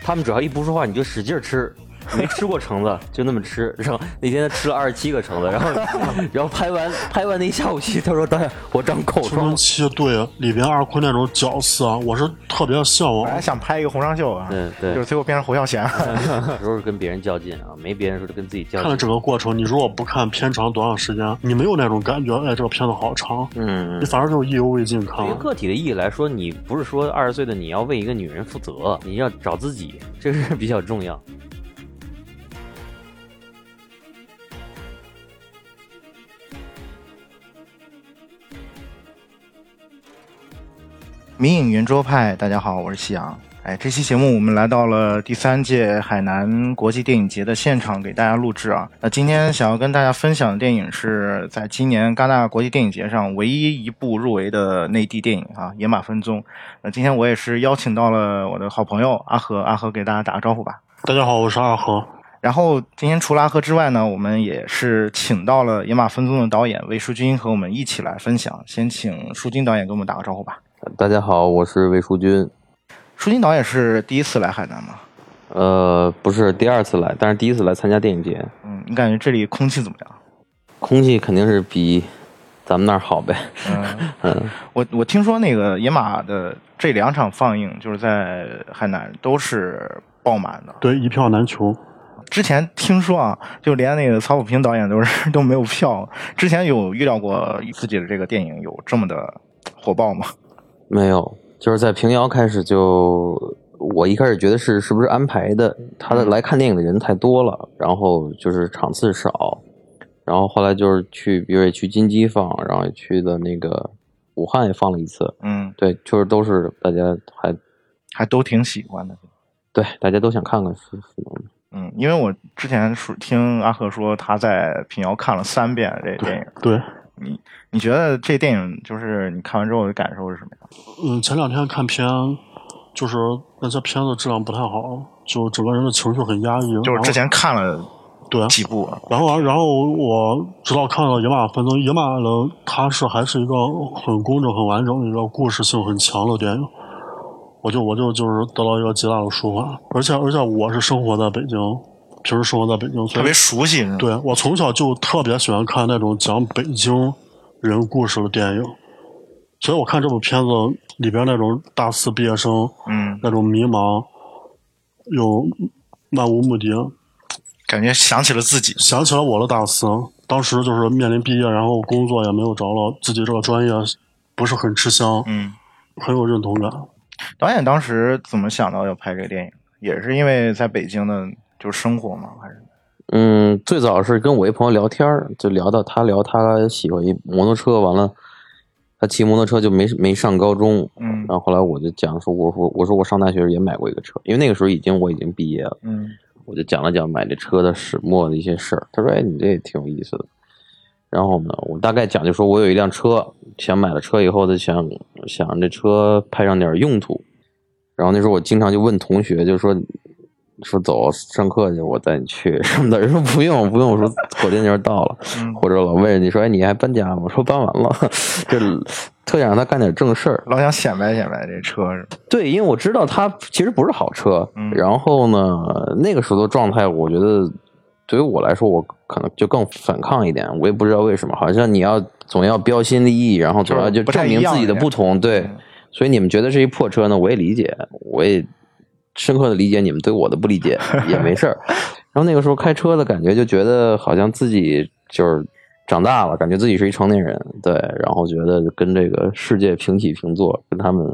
他们只要一不说话，你就使劲吃。没吃过橙子，就那么吃。然后那天他吃了二十七个橙子，然后 然后拍完拍完那一下午戏，他说导演我长口青疮春。期对里边二坤那种角色，我是特别向我还往。想拍一个洪尚秀啊，对对就是最后变成侯孝贤。有时候是跟别人较劲啊，没别人时候就跟自己较劲看了。整个过程，你如果不看片长多长时间，你没有那种感觉，哎，这个片子好长，嗯你，反而就意犹未尽看。对于个体的意义来说，你不是说二十岁的你要为一个女人负责，你要找自己，这是比较重要。迷影圆桌派，大家好，我是夕阳。哎，这期节目我们来到了第三届海南国际电影节的现场，给大家录制啊。那今天想要跟大家分享的电影是在今年戛纳国际电影节上唯一一部入围的内地电影啊，《野马分鬃》。那今天我也是邀请到了我的好朋友阿和，阿和给大家打个招呼吧。大家好，我是阿和。然后今天除了阿和之外呢，我们也是请到了《野马分鬃》的导演魏书君和我们一起来分享。先请书君导演给我们打个招呼吧。大家好，我是魏淑君。书君导演是第一次来海南吗？呃，不是第二次来，但是第一次来参加电影节，嗯，你感觉这里空气怎么样？空气肯定是比咱们那儿好呗。嗯，嗯，我我听说那个野马的这两场放映就是在海南都是爆满的。对，一票难求。之前听说啊，就连那个曹保平导演都是 都没有票。之前有预料过自己的这个电影有这么的火爆吗？没有，就是在平遥开始就，我一开始觉得是是不是安排的，他的来看电影的人太多了，然后就是场次少，然后后来就是去，比如也去金鸡放，然后也去的那个武汉也放了一次，嗯，对，就是都是大家还还都挺喜欢的。对，大家都想看看。嗯，因为我之前说听阿赫说他在平遥看了三遍这电影，对，你你觉得这电影就是你看完之后的感受是什么样？嗯，前两天看片，就是那些片子质量不太好，就整个人的情绪很压抑。就是之前看了对，几部，然后然后我直到看了《野马分鬃》，《野马》呢，它是还是一个很工整、很完整的一个故事性很强的电影。我就我就就是得到一个极大的舒缓，而且而且我是生活在北京，平时生活在北京，所以特别熟悉。对我从小就特别喜欢看那种讲北京人故事的电影，所以我看这部片子里边那种大四毕业生嗯，那种迷茫又漫无目的，感觉想起了自己。想起了我的大四，当时就是面临毕业，然后工作也没有着落，自己这个专业不是很吃香，嗯，很有认同感。导演当时怎么想到要拍这个电影？也是因为在北京的就是生活吗？还是？嗯，最早是跟我一朋友聊天儿，就聊到他聊他喜欢一摩托车，完了他骑摩托车就没没上高中，嗯然后后来我就讲说，我说我说我上大学也买过一个车，因为那个时候已经我已经毕业了，嗯我就讲了讲买这车的始末的一些事儿。他说：“哎，你这也挺有意思的。”然后呢，我大概讲就说我有一辆车，想买了车以后，就想想这车派上点用途。然后那时候我经常就问同学，就说说走上课去，我带你去什么的。人说不用不用，我说火电节到了，嗯，或者老问你说：“哎，你还搬家吗？”我说搬完了，就特想让他干点正事儿。老想显摆显摆这车？对，因为我知道他其实不是好车，嗯然后呢，那个时候的状态，我觉得对于我来说，我可能就更反抗一点。我也不知道为什么，好像你要总要标新立异，然后总要就证明自己的不同。对，嗯所以你们觉得是一破车呢，我也理解，我也深刻的理解你们对我的不理解，也没事儿。然后那个时候开车的感觉，就觉得好像自己就是长大了，感觉自己是一成年人，对，然后觉得跟这个世界平起平坐，跟他们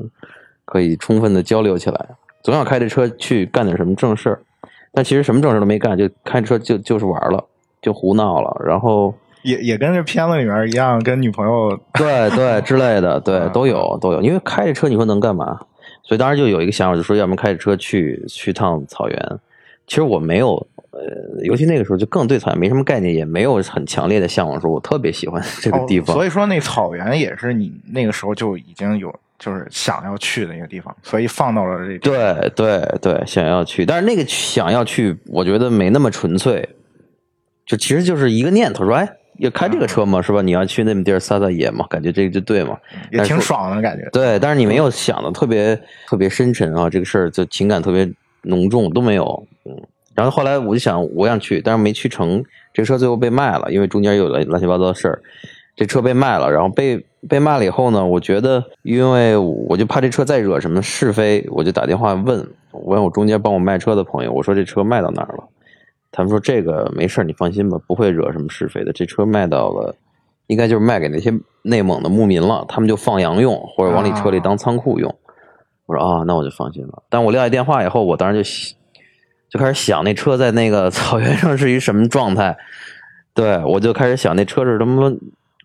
可以充分的交流起来，总想开着车去干点什么正事儿，但其实什么正事儿都没干，就开车就就是玩了，就胡闹了，然后也也跟这片子里面一样，跟女朋友对对之类的，对 嗯都有都有，因为开着车你说能干嘛？所以当时就有一个想法，就说要不然开着车去去趟草原。其实我没有，呃，尤其那个时候就更对草原没什么概念，也没有很强烈的向往，说我特别喜欢 这个地方。哦所以说那草原也是你那个时候就已经有就是想要去的一个地方，所以放到了这。对对对，想要去，但是那个想要去，我觉得没那么纯粹，就其实就是一个念头，说哎，要开这个车嘛，是吧？你要去那么地儿撒撒野嘛，感觉这个就对嘛。也挺爽的感觉。对，但是你没有想的特别特别深沉啊，这个事儿就情感特别浓重都没有。嗯，然后后来我就想我想去，但是没去成，这车最后被卖了，因为中间有了乱七八糟的事儿，这车被卖了。然后被被卖了以后呢，我觉得因为我就怕这车再惹什么是非，我就打电话问问我中间帮我卖车的朋友，我说这车卖到哪儿了？他们说这个没事儿，你放心吧，不会惹什么是非的。这车卖到了，应该就是卖给那些内蒙的牧民了，他们就放羊用，或者往里车里当仓库用。我说啊，那我就放心了。但我撂下电话以后，我当时就就开始想那车在那个 草原上是一什么状态。对我就开始想那车是他妈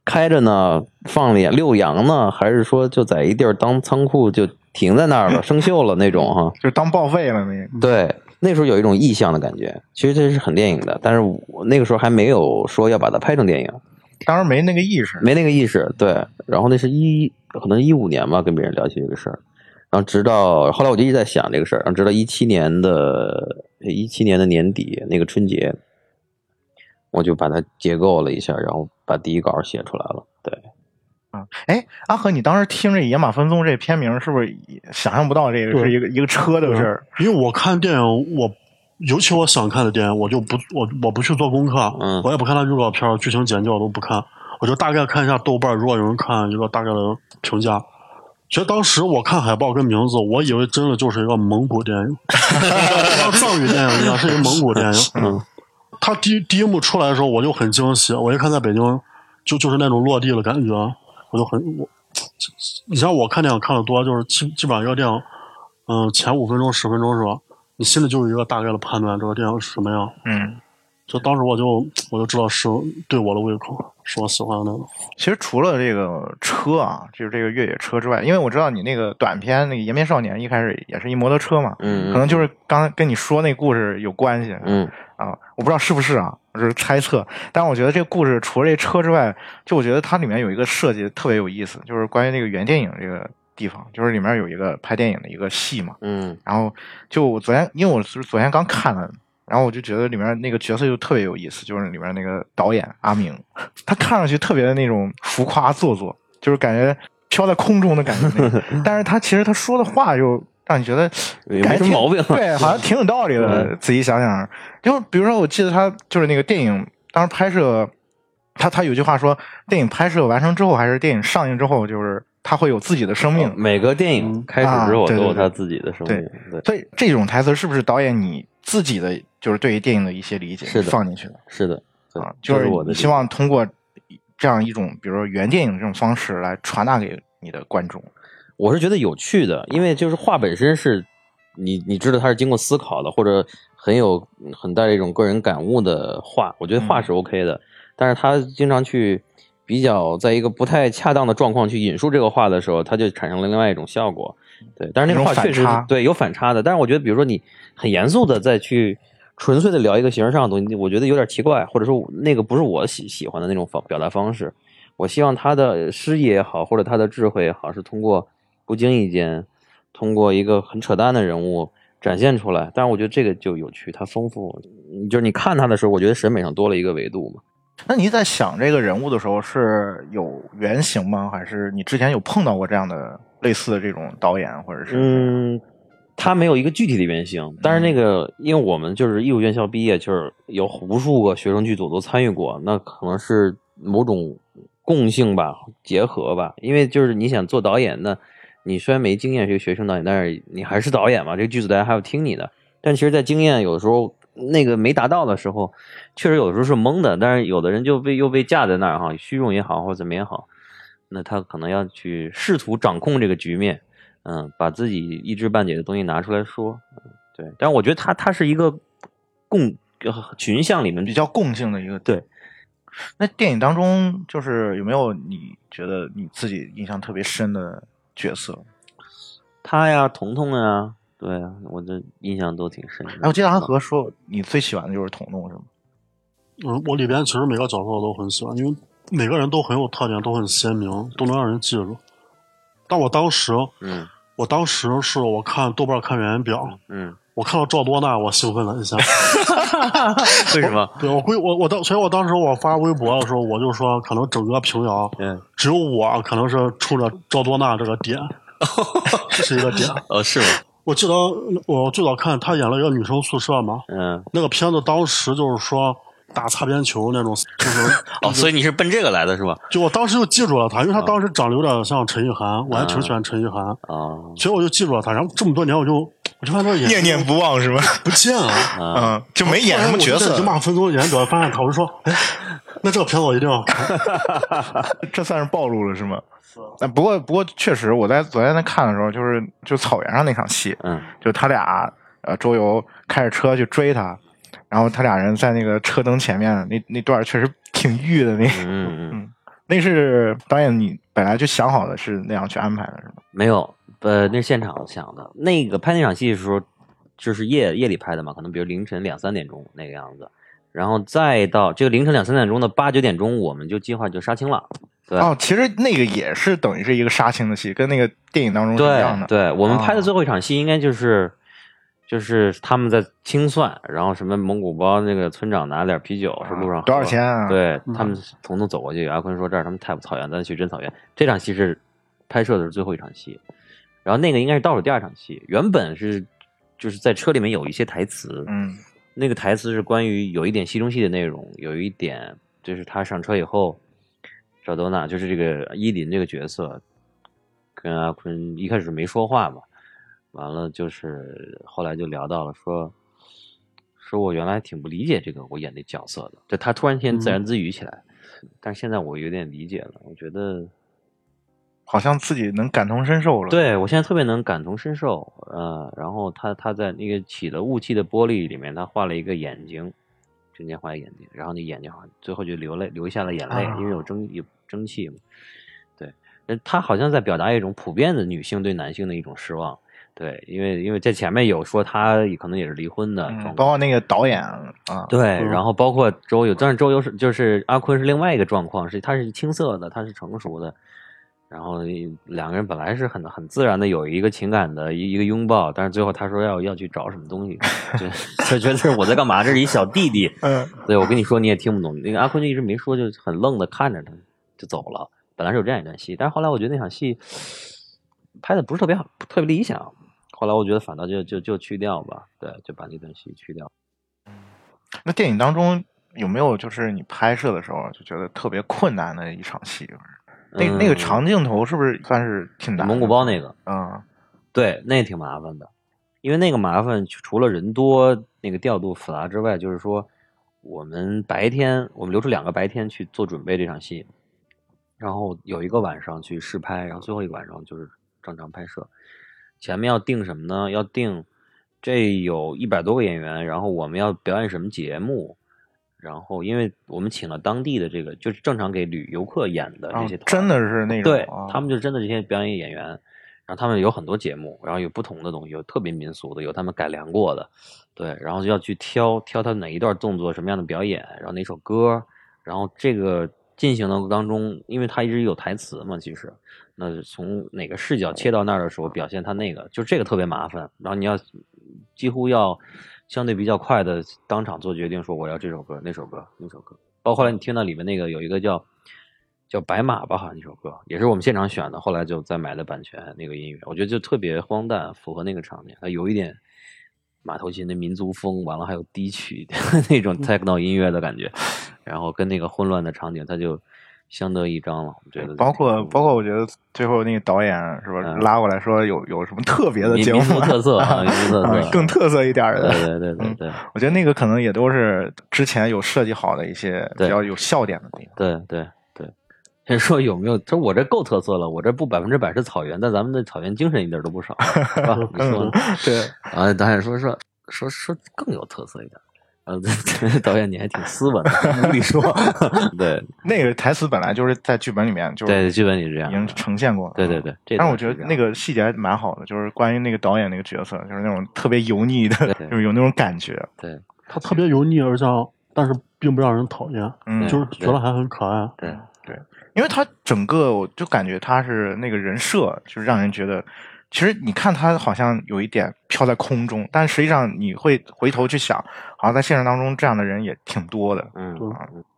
开着呢，放里遛羊呢，还是说就在一地儿当仓库就停在那儿了，生锈了那种哈？就当报废了那个。对。那时候有一种意象的感觉，其实这是很电影的，但是我那个时候还没有说要把它拍成电影，当时没那个意识，没那个意识。对，然后那是一可能一五年吧，跟别人聊起这个事儿，然后直到后来我就一直在想这个事儿，然后直到一七年的一七年的年底那个春节，我就把它结构了一下，然后把第一稿写出来了。对。啊，哎，阿和，你当时听这《野马分鬃》这片名，是不是想象不到这个是一个一个车的事儿？因为我看电影，我尤其我想看的电影，我就不我我不去做功课，嗯，我也不看它预告片、剧情简介，我都不看，我就大概看一下豆瓣，如果有人看一个大概的评价。其实当时我看海报跟名字，我以为真的就是一个蒙古电影，像藏语电影一样，是一个蒙古电影。嗯，他第第一幕出来的时候，我就很惊喜，我一看在北京，就就是那种落地的感觉。我就很我，你像我看电影看的多，就是基基本上一个电影，嗯，前五分钟十分钟是吧？你心里就有一个大概的判断，这个电影是什么样。嗯，就当时我就我就知道是对我的胃口，是我喜欢的那种。其实除了这个车啊，就是这个越野车之外，因为我知道你那个短片那个《延边少年》一开始也是一摩托车嘛，嗯，可能就是刚才跟你说那故事有关系。嗯。啊，我不知道是不是啊，我是猜测。但我觉得这个故事除了这车之外，就我觉得它里面有一个设计特别有意思，就是关于那个原电影这个地方，就是里面有一个拍电影的一个戏嘛。嗯。然后就我昨天，因为我是昨天刚看了，然后我就觉得里面那个角色就特别有意思，就是里面那个导演阿明，他看上去特别的那种浮夸做作，就是感觉飘在空中的感觉。但是他其实他说的话又。让你觉得没什么毛病，对，好像挺有道理的。仔细想想，就比如说，我记得他就是那个电影当时拍摄，他他有句话说，电影拍摄完成之后，还是电影上映之后，就是他会有自己的生命。每个电影开始之后都有他自己的生命。对，所以这种台词是不是导演你自己的，就是对于电影的一些理解是放进去的？是的，啊，就是我希望通过这样一种，比如说原电影这种方式来传达给你的观众。我是觉得有趣的，因为就是画本身是，你你知道它是经过思考的，或者很有很带一种个人感悟的画，我觉得画是 OK 的。但是他经常去比较在一个不太恰当的状况去引述这个话的时候，它就产生了另外一种效果。对，但是那个话确实对有反差的。但是我觉得，比如说你很严肃的再去纯粹的聊一个形式上的东西，我觉得有点奇怪，或者说那个不是我喜喜欢的那种方表达方式。我希望他的诗意也好，或者他的智慧也好，是通过。不经意间，通过一个很扯淡的人物展现出来，但是我觉得这个就有趣，它丰富。就是你看他的时候，我觉得审美上多了一个维度嘛。那你在想这个人物的时候，是有原型吗？还是你之前有碰到过这样的类似的这种导演，或者是？嗯，他没有一个具体的原型，但是那个，因为我们就是艺术院校毕业，就是有无数个学生剧组都参与过，那可能是某种共性吧，结合吧。因为就是你想做导演那。你虽然没经验是个学生导演，但是你还是导演嘛。这个剧组大家还要听你的。但其实，在经验有的时候那个没达到的时候，确实有的时候是懵的。但是有的人就被又被架在那儿哈，虚荣也好或者怎么也好，那他可能要去试图掌控这个局面，嗯，把自己一知半解的东西拿出来说，对。但是我觉得他他是一个共群像里面比较共性的一个对。那电影当中就是有没有你觉得你自己印象特别深的？角色，他呀，彤彤呀，对啊，我这印象都挺深。哎，我记得阿和说你最喜欢的就是彤彤，是吗？嗯，我里边其实每个角色我都很喜欢，因为每个人都很有特点，都很鲜明，都能让人记住。但我当时，嗯，我当时是我看豆瓣看原因表，嗯，我看到赵多娜，我兴奋了一下。为什么？对我归我我当，所以我当时我发微博的时候，我就说，可能整个平遥，嗯，只有我可能是冲着赵多娜这个点，这是一个点。呃，是吗？我记得我最早看他演了一个女生宿舍嘛，嗯，那个片子当时就是说打擦边球那种，就是 哦，所以你是奔这个来的是吧？就我当时就记住了他，因为他当时长得有点像陈意涵，我还挺喜欢陈意涵，啊所以我就记住了他。然后这么多年，我就我就发现念念不忘是吧？不见了。啊，嗯，就没演什么角色就在，马分钟演短发现他，我就说，哎，那这个片子我一定要看。这算是暴露了是吗？那不过不过确实，我在昨天在看的时候，就是就草原上那场戏，嗯就他俩呃周游开着车去追他，然后他俩人在那个车灯前面那那段确实挺欲的那个，嗯 嗯，那是导演你本来就想好的是那样去安排的是吗？没有，呃，那是现场想的。那个拍那场戏的时候，就是夜夜里拍的嘛，可能比如凌晨两三点钟那个样子，然后再到这个凌晨两三点钟的八九点钟，我们就计划就杀青了。对哦，其实那个也是等于是一个杀青的戏，跟那个电影当中是一样的。对，我们拍的哦最后一场戏应该就是。就是他们在清算，然后什么蒙古包那个村长拿点啤酒是路上喝多少钱啊？，对嗯他们统统走过去，阿坤说这儿他们太不草原，咱去真草原。这场戏是拍摄的是最后一场戏，然后那个应该是倒数第二场戏。原本是就是在车里面有一些台词，嗯那个台词是关于有一点戏中戏的内容，有一点就是他上车以后，赵多娜就是这个依林这个角色跟阿坤一开始没说话嘛，完了就是后来就聊到了说。说我原来挺不理解这个我演的角色的，就他突然间自言自语起来，但是现在我有点理解了，我觉得好像自己能感同身受了。，对我现在特别能感同身受，呃，然后他他在那个起了雾气的玻璃里面，他画了一个眼睛，中间画一个眼睛，然后那眼睛好像最后就流泪流下了眼泪，啊。因为有蒸有蒸汽嘛，对，呃他好像在表达一种普遍的女性对男性的一种失望，对，因为因为在前面有说他可能也是离婚的状嗯，况，包括那个导演啊，对，嗯。然后包括周游，但是周游是就是阿坤是另外一个状况，是他是青涩的，他是成熟的，然后两个人本来是很很自然的有一个情感的一一个拥抱，但是最后他说要要去找什么东西，就就觉得我在干嘛？这是一小弟弟，嗯 对我跟你说你也听不懂，那个阿坤就一直没说，就很愣的看着他就走了。本来是有这样一段戏，但是后来我觉得那场戏拍的不是特别好，特别理想。后来我觉得反倒就就就去掉吧，对，就把那段戏去掉。那电影当中有没有就是你拍摄的时候就觉得特别困难的一场戏？那那个嗯长镜头是不是算是挺难？蒙古包那个，嗯对，那挺麻烦的，因为那个麻烦除了人多、那个调度复杂之外，就是说我们白天我们留出两个白天去做准备这场戏，然后有一个晚上去试拍，然后最后一个晚上就是正常拍摄。前面要定什么呢？要定这有一百多个演员，然后我们要表演什么节目。然后，因为我们请了当地的这个，就是正常给旅游客演的啊这些团、真的是那种对啊他们就真的这些表演演员，然后他们有很多节目，然后有不同的东西，有特别民俗的，有他们改良过的，对，然后就要去挑挑他哪一段动作，什么样的表演，然后哪首歌，然后这个进行的当中，因为他一直有台词嘛，其实，那从哪个视角切到那儿的时候，表现他那个，就这个特别麻烦，然后你要几乎要相对比较快的当场做决定，说我要这首歌、那首歌、那首歌。包括后来你听到里面那个有一个叫叫白马吧，好像那首歌也是我们现场选的，后来就再买的版权那个音乐，我觉得就特别荒诞，符合那个场面，它有一点马头琴的民族风，完了还有低曲 那种 techno 音乐的感觉，然后跟那个混乱的场景，它就相得益彰了。我觉得包括包括我觉得最后那个导演是吧嗯拉过来说有有什么特别的节目特色啊，特色，更特色一点的。对对对对对我觉得那个可能也都是之前有设计好的一些比较有笑点的地方。对对对。先说有没有？他说我这够特色了，我这不百分之百是草原，但咱们的草原精神一点都不少，是吧？你说呢？对，啊，导演说说说说更有特色一点。呃，导演你还挺斯文的，无理说。对那个台词本来就是在剧本里面就是对，剧本里这样已经。呈现过了。对对对，这但是我觉得那个细节还蛮好的，就是关于那个导演那个角色，就是那种特别油腻的，对就是有那种感觉。对他特别油腻，而且但是并不让人讨厌，嗯，就是觉得还很可爱。对对因为他整个我就感觉他是那个人设，就是让人觉得，其实你看他好像有一点飘在空中，但实际上你会回头去想，好像在现实当中这样的人也挺多的，嗯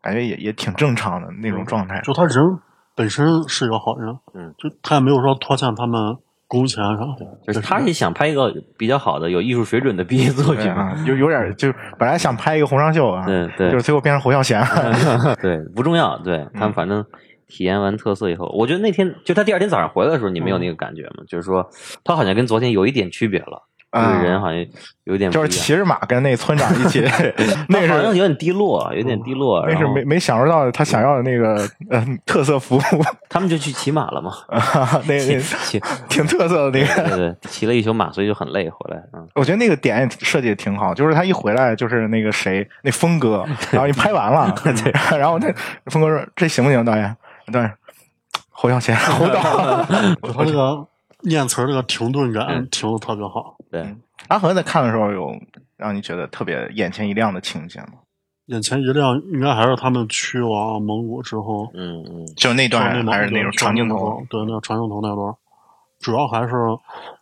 感觉也也挺正常的那种状态。就他人本身是一个好人，嗯就他也没有说拖欠他们工钱啥的。就是他也想拍一个比较好的、有艺术水准的毕业作品。啊，就有点就是本来想拍一个红裳秀啊，对对就是最后变成侯孝贤了。对，不重要。对他们反正体验完特色以后，我觉得那天就他第二天早上回来的时候，你没有那个感觉吗？就是说他好像跟昨天有一点区别了，这个人好像有点不就是骑着马跟那村长一起，那好像有点低落，有点低落。那是没没享受到他想要的那个呃特色服务，他们就去骑马了嘛，那骑那骑，挺特色的那个。对对，骑了一宿马，所以就很累回来。嗯，我觉得那个点也设计的挺好，就是他一回来就是那个谁，那峰哥，然后你拍完了，然后那峰哥说这行不行，导演？导演，侯孝贤，侯导。他这个念词儿这个停顿感嗯停的特别好，对，阿和在看的时候有让你觉得特别眼前一亮的情节吗？眼前一亮，应该还是他们去往蒙古之后，嗯嗯就那段还是那种长镜头，，对，那个长镜头那段，主要还是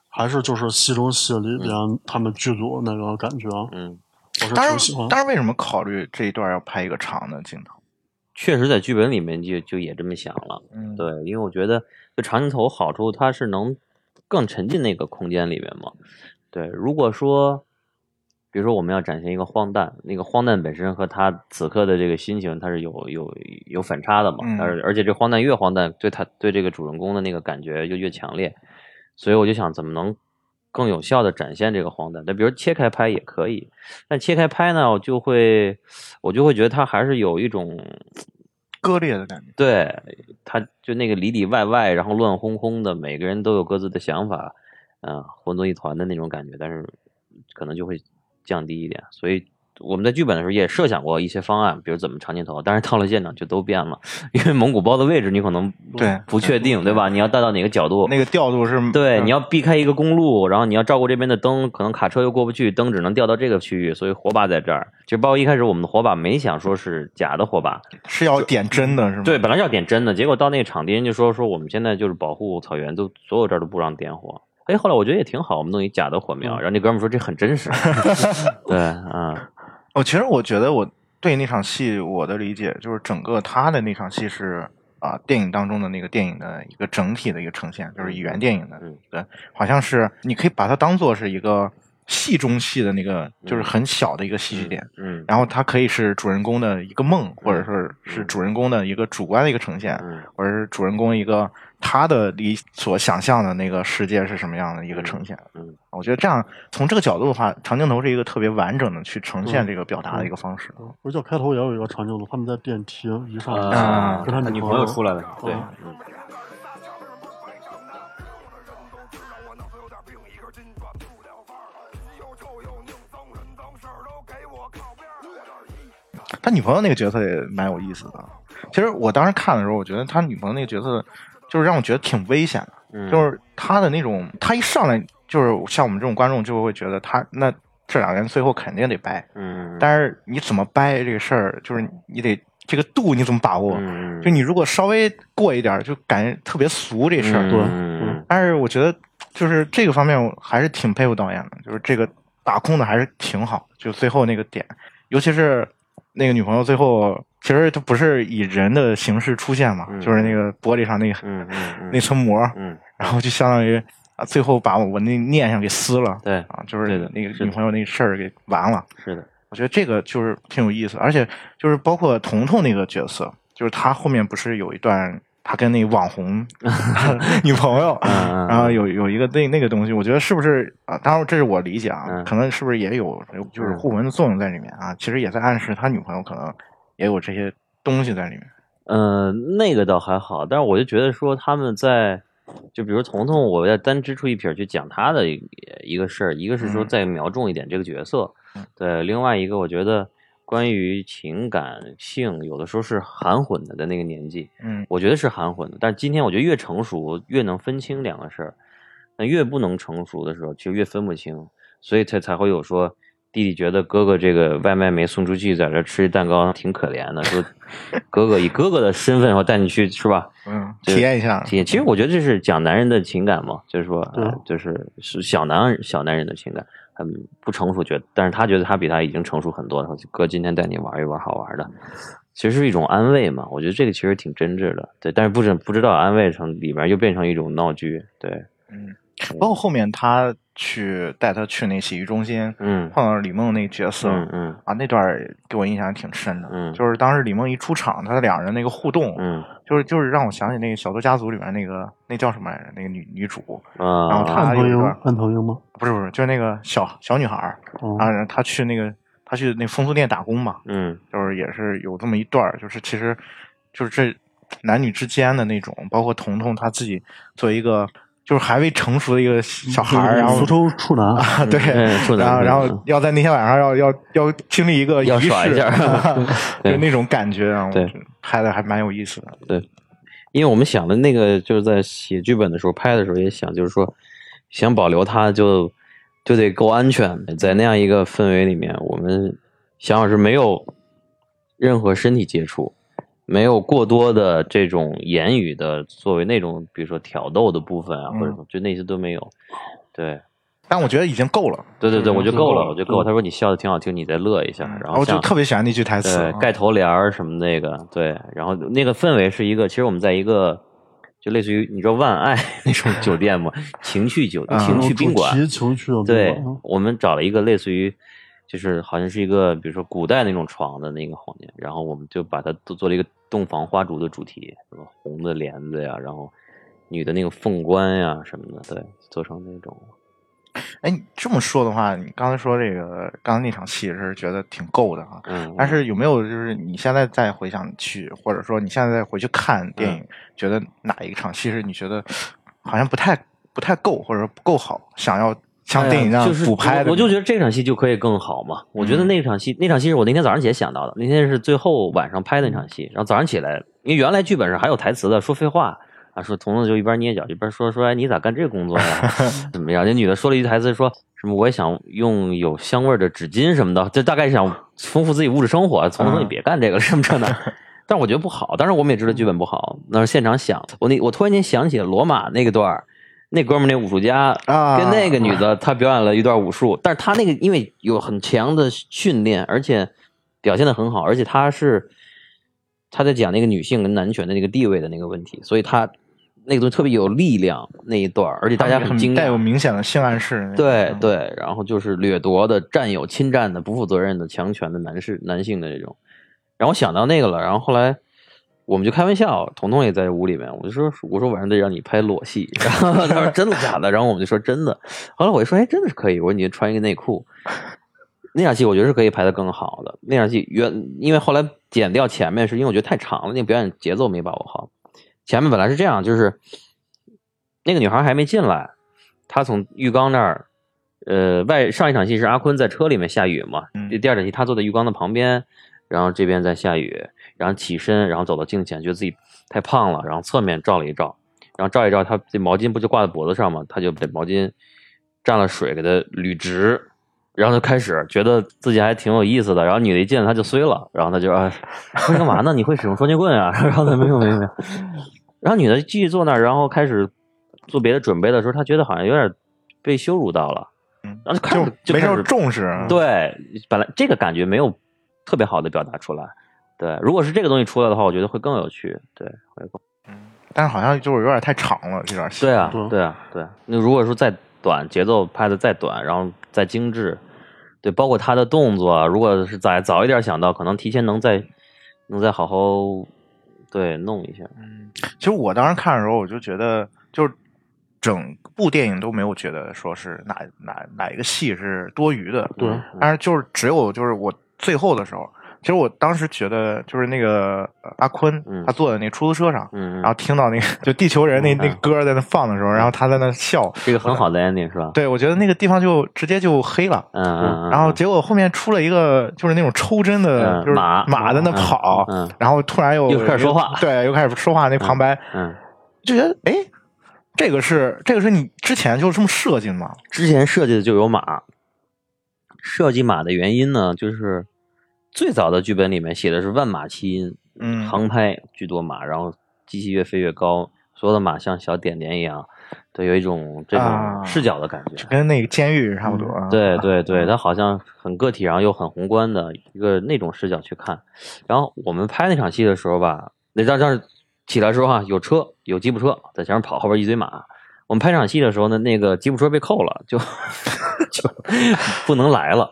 还是就是戏中戏里边他们剧组那个感觉，嗯，我是挺喜欢。但是为什么考虑这一段要拍一个长的镜头？确实在剧本里面就就也这么想了。嗯，对，因为我觉得就长镜头好处，它是能更沉浸那个空间里面嘛。对，如果说，比如说我们要展现一个荒诞，那个荒诞本身和他此刻的这个心情，它是有有有反差的嘛。嗯而而且这荒诞越荒诞，对他对这个主人公的那个感觉就越强烈。所以我就想，怎么能更有效的展现这个荒诞？那比如切开拍也可以，但切开拍呢，我就会我就会觉得它还是有一种割裂的感觉。对，他就那个里里外外，然后乱哄哄的，每个人都有各自的想法，嗯、混作一团的那种感觉，但是可能就会降低一点。所以我们在剧本的时候也设想过一些方案，比如怎么长镜头，但是到了现场就都变了，因为蒙古包的位置你可能对不确定，对吧？你要带到哪个角度？那个调度是对，嗯你要避开一个公路，然后你要照顾这边的灯，可能卡车又过不去，灯只能调到这个区域，所以火把在这儿。就包括一开始我们的火把没想说是假的火把，是要点真的是吗？对，本来是要点真的，结果到那个场地人就说说我们现在就是保护草原，都所有这儿都不让点火。哎，后来我觉得也挺好，我们弄一假的火苗，然后那哥们说这很真实。对，嗯哦，其实我觉得我对那场戏我的理解就是整个他的那场戏是啊、电影当中的那个电影的一个整体的一个呈现，就是语言电影的，嗯对，好像是你可以把它当做是一个戏中戏的那个，就是很小的一个戏剧点。嗯然后它可以是主人公的一个梦，或者说是主人公的一个主观的一个呈现，嗯或者是主人公一个他的理所想象的那个世界是什么样的一个呈现。嗯我觉得这样从这个角度的话，长镜头是一个特别完整的去呈现嗯这个表达的一个方式。而且开头也有一个长镜头，他们在电梯一上去，啊跟他女朋朋友出来了，对，他女朋友那个角色也蛮有意思的。其实我当时看的时候，我觉得他女朋友那个角色就是让我觉得挺危险的，嗯，就是他的那种，他一上来就是像我们这种观众就会觉得他那这两个人最后肯定得掰，嗯，但是你怎么掰这个事儿，就是你得这个度你怎么把握？嗯，就你如果稍微过一点儿，就感觉特别俗这事儿。对嗯但是我觉得就是这个方面，我还是挺佩服导演的，就是这个把控的还是挺好。就最后那个点，尤其是那个女朋友最后，其实他不是以人的形式出现嘛，嗯。就是那个玻璃上那个、嗯嗯那层膜，嗯，然后就相当于啊，最后把我那念想给撕了。对，啊，就是那个女朋友那个事儿给完了。是的，我觉得这个就是挺有意思，而且就是包括彤彤那个角色，就是他后面不是有一段他跟那个网红 女朋友，然后有有一个那那个东西，我觉得是不是啊？当然这是我理解啊，嗯。可能是不是也有有就是互文的作用在里面啊？其实也在暗示他女朋友可能也有这些东西在里面。呃，那个倒还好，但是我就觉得说他们在，就比如彤彤，我要单支出一撇去讲他的一一个事儿，一个是说嗯。再瞄重一点这个角色，嗯。对，另外一个我觉得关于情感性，有的时候是含混的，在那个年纪，嗯。我觉得是含混的，但是今天我觉得越成熟越能分清两个事儿，那越不能成熟的时候，其实越分不清，所以才才会有说弟弟觉得哥哥这个外卖没送出去，在这吃蛋糕挺可怜的，说 哥哥以哥哥的身份然后带你去是吧？嗯，体验一下。体验，其实我觉得这是讲男人的情感嘛，就是说，就是是小男小男人的情感，很不成熟，觉得，但是他觉得他比他已经成熟很多了，说哥今天带你玩一玩好玩的，其实是一种安慰嘛，我觉得这个其实挺真挚的，对，但是不知不知道安慰成里边又变成一种闹剧，对，嗯，包括后面他去带他去那洗浴中心，嗯。碰到李梦那个角色，嗯嗯。啊，那段儿给我印象挺深的。嗯。就是当时李梦一出场，他两人那个互动，嗯。就是就是让我想起那个《小偷家族》里面那个那叫什么来着？那个女女主，然后啊他有一段，安藤英吗？不是不是，就是那个小小女孩儿，哦。然后她去那个她去那风俗店打工嘛，嗯。就是也是有这么一段儿，就是其实就是这男女之间的那种，包括彤彤她自己作为一个就是还未成熟的一个小孩儿，然后苏州处男，啊，对，嗯处男然后然后嗯要在那天晚上要要要经历一个仪式，要耍一下 就那种感觉，对拍的还蛮有意思的。对因为我们想的那个就是在写剧本的时候拍的时候也想，就是说想保留它就就得够安全，在那样一个氛围里面，我们想法是没有任何身体接触，没有过多的这种言语的作为那种比如说挑逗的部分啊，嗯。或者说就那些都没有。对。但我觉得已经够了，对对对，我觉得够了，嗯我觉得够了。他说你笑的挺好听，你再乐一下，然然后就特别喜欢那句台词对，，盖头帘儿什么那个，对，然后那个氛围是一个，其实我们在一个就类似于你知道万爱 那种酒店吗？情趣酒啊情趣宾馆情趣的宾对，我们找了一个类似于就是好像是一个比如说古代那种床的那个房间，然后我们就把它都做了一个洞房花烛的主题，什么红的帘子呀，然后女的那个凤冠呀什么的，对，做成那种，哎，你这么说的话，你刚才说这个，刚才那场戏是觉得挺够的啊。嗯，但是有没有就是你现在再回想去，或者说你现在再回去看电影，觉得哪一场戏是你觉得好像不太不太够，或者说不够好，想要像电影就是补拍？我我就觉得这场戏就可以更好嘛。我觉得嗯那场戏，那场戏是我那天早上起来想到的。那天是最后晚上拍的那场戏，然后早上起来，因为原来剧本上还有台词的，说废话啊，说彤彤就一边捏脚一边说说，哎，你咋干这工作呀？怎么样？那女的说了一句台词，说什么我也想用有香味的纸巾什么的，就大概是想丰富自己物质生活。彤彤说你别干这个了，什么这那。但是我觉得不好，当然我们也知道剧本不好，那是现场想。我那我突然间想起了罗马那个段儿，那哥们儿那武术家啊跟那个女的，她表演了一段武术，但是她那个因为有很强的训练，而且表现的很好，而且她是她在讲那个女性跟男权的那个地位的那个问题，所以她那个东西特别有力量那一段，而且大家很惊带有。明显的性暗示对对，然后就是掠夺的、占有、侵占的、不负责任的、强权的男士、男性的这种。然后我想到那个了，然后后来我们就开玩笑，彤彤也在屋里面，我就说我说晚上得让你拍裸戏，然后他说真的假的，然后我们就说真的，后来我就说哎真的是可以，我说你穿一个内裤，那场戏我觉得是可以拍的更好的，那场戏原因为后来剪掉前面是因为我觉得太长了，那个表演节奏没把握好，前面本来是这样，就是那个女孩还没进来，她从浴缸那儿。呃，外上一场戏是阿坤在车里面下雨嘛，嗯第第二场戏他坐在浴缸的旁边，然后这边在下雨，然后起身，然后走到镜前，觉得自己太胖了，然后侧面照了一照，然后照一照，他这毛巾不就挂在脖子上吗，他就把毛巾蘸了水给他捋直，然后就开始觉得自己还挺有意思的，然后女的一进来他就衰了，然后他就啊，会干嘛呢？你会使用双截棍啊？然后他没有没有没有，然后女的继续坐那儿，然后开始做别的准备的时候，他觉得好像有点被羞辱到了，嗯然后就开始就没受重视。，啊对，本来这个感觉没有特别好的表达出来。对，如果是这个东西出来的话，我觉得会更有趣。对，会更嗯但是好像就是有点太长了这段戏。对啊对啊，对啊，对。那如果说再短，节奏拍的再短，然后再精致，对，包括他的动作啊，如果是再早一点想到，可能提前能再能再好好对弄一下。嗯，其实我当时看的时候，我就觉得，就是整部电影都没有觉得说是哪哪哪一个戏是多余的，对嗯但是就是只有就是我最后的时候，其实我当时觉得就是那个呃阿坤嗯他坐在那个出租车上，嗯，然后听到那个就地球人那嗯那歌在那放的时候，然后他在那笑，这个很好的 ending 是吧？对我觉得那个地方就直接就黑了。然后结果后面出了一个就是那种抽针的，就是嗯马马在那嗯跑，嗯然后突然又又开始说话对，又开始说话那旁白，嗯，就觉得哎，这个是这个是你之前就这么设计的吗？之前设计的就有马，设计马的原因呢，就是最早的剧本里面写的是万马齐喑，嗯航拍居多马，然后机器越飞越高，所有的马像小点点一样，对，有一种这啊种视角的感觉。跟那个监狱差不多。啊嗯对对 对，它好像很个体，然后又很宏观的一个那种视角去看。然后我们拍那场戏的时候吧，那张张起来的时候哈、有车有吉普车在前面跑，后边一堆马。我们拍场戏的时候呢，那个吉普车被扣了，就 就 不能来了。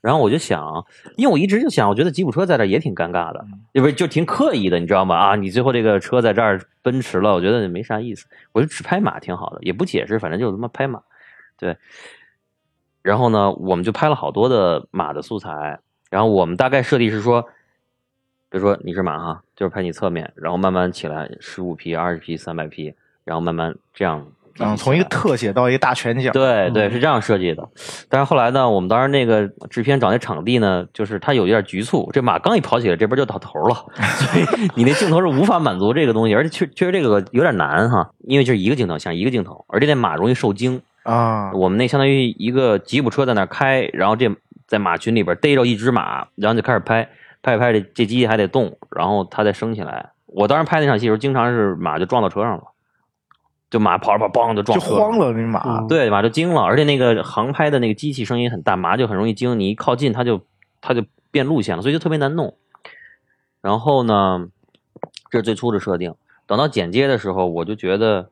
然后我就想，因为我一直就想，我觉得吉普车在这儿也挺尴尬的，不是就挺刻意的，你知道吗？啊，你最后这个车在这儿奔驰了，我觉得没啥意思。我就只拍马挺好的，也不解释，反正就他妈拍马。对。然后呢，我们就拍了好多的马的素材。然后我们大概设计是说，比如说你是马哈，就是拍你侧面，然后慢慢起来，十五匹、二十匹、三百匹，然后慢慢这样。嗯，从一个特写到一个大全景。对对，是这样设计的。但是后来呢，我们当时那个制片找那场地呢，就是他有一点局促，这马刚一跑起来，这边就到头了，所以你那镜头是无法满足这个东西，而且确确实这个有点难哈，因为就是一个镜头像一个镜头，而且那马容易受惊啊。我们那相当于一个吉普车在那开，然后这在马群里边逮着一只马，然后就开始拍，拍着拍着这机器还得动，然后它再升起来。我当时拍那场戏的时候，经常是马就撞到车上了。就马跑着跑，梆就撞，就慌了那马，对，马就惊了，而且那个航拍的那个机器声音很大，马就很容易惊，你一靠近它就它就变路线了，所以就特别难弄。然后呢，这是最初的设定。等到剪接的时候，我就觉得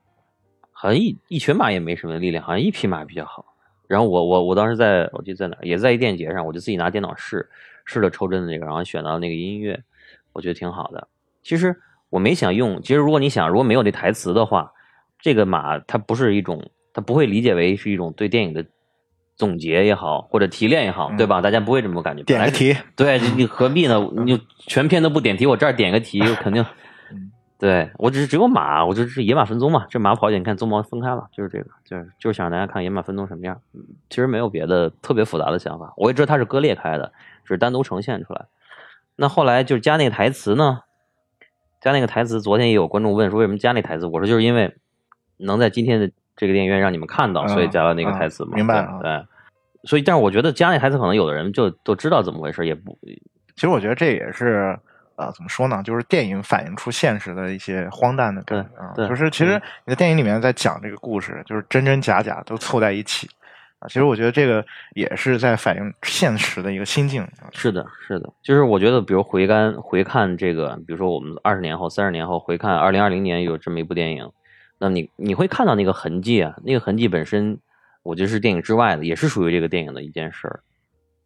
好像一一群马也没什么力量，好像一匹马比较好。然后我我我当时在我记得在哪，也在一电影节上，我就自己拿电脑试试了抽帧的那个，然后选到那个音乐，我觉得挺好的。其实我没想用，其实如果你想如果没有那台词的话。这个马，它不是一种，它不会理解为是一种对电影的总结也好，或者提炼也好，对吧？大家不会这么感觉。点个题，对，你何必呢？你全篇都不点题，我这儿点个题，肯定。对我只是只有马，我就是野马分鬃嘛。这马跑起来，你看鬃毛分开了，就是这个，就是就是想让大家看野马分鬃什么样。其实没有别的特别复杂的想法，我也知道它是割裂开的，只是单独呈现出来。那后来就是加那个台词呢？加那个台词，昨天也有观众问说为什么加那台词，我说就是因为。能在今天的这个电影院让你们看到，所以加了那个台词嘛？明白了对，所以但是我觉得加那台词，可能有的人就都知道怎么回事，也不。其实我觉得这也是呃，怎么说呢？就是电影反映出现实的一些荒诞的，对啊，就是其实你在电影里面在讲这个故事，就是真真假假都凑在一起啊。其实我觉得这个也是在反映现实的一个心境。是的，是的，就是我觉得，比如回看回看这个，比如说我们二十年后、三十年后回看二零二零年有这么一部电影。那你你会看到那个痕迹啊，那个痕迹本身，我觉得是电影之外的，也是属于这个电影的一件事儿，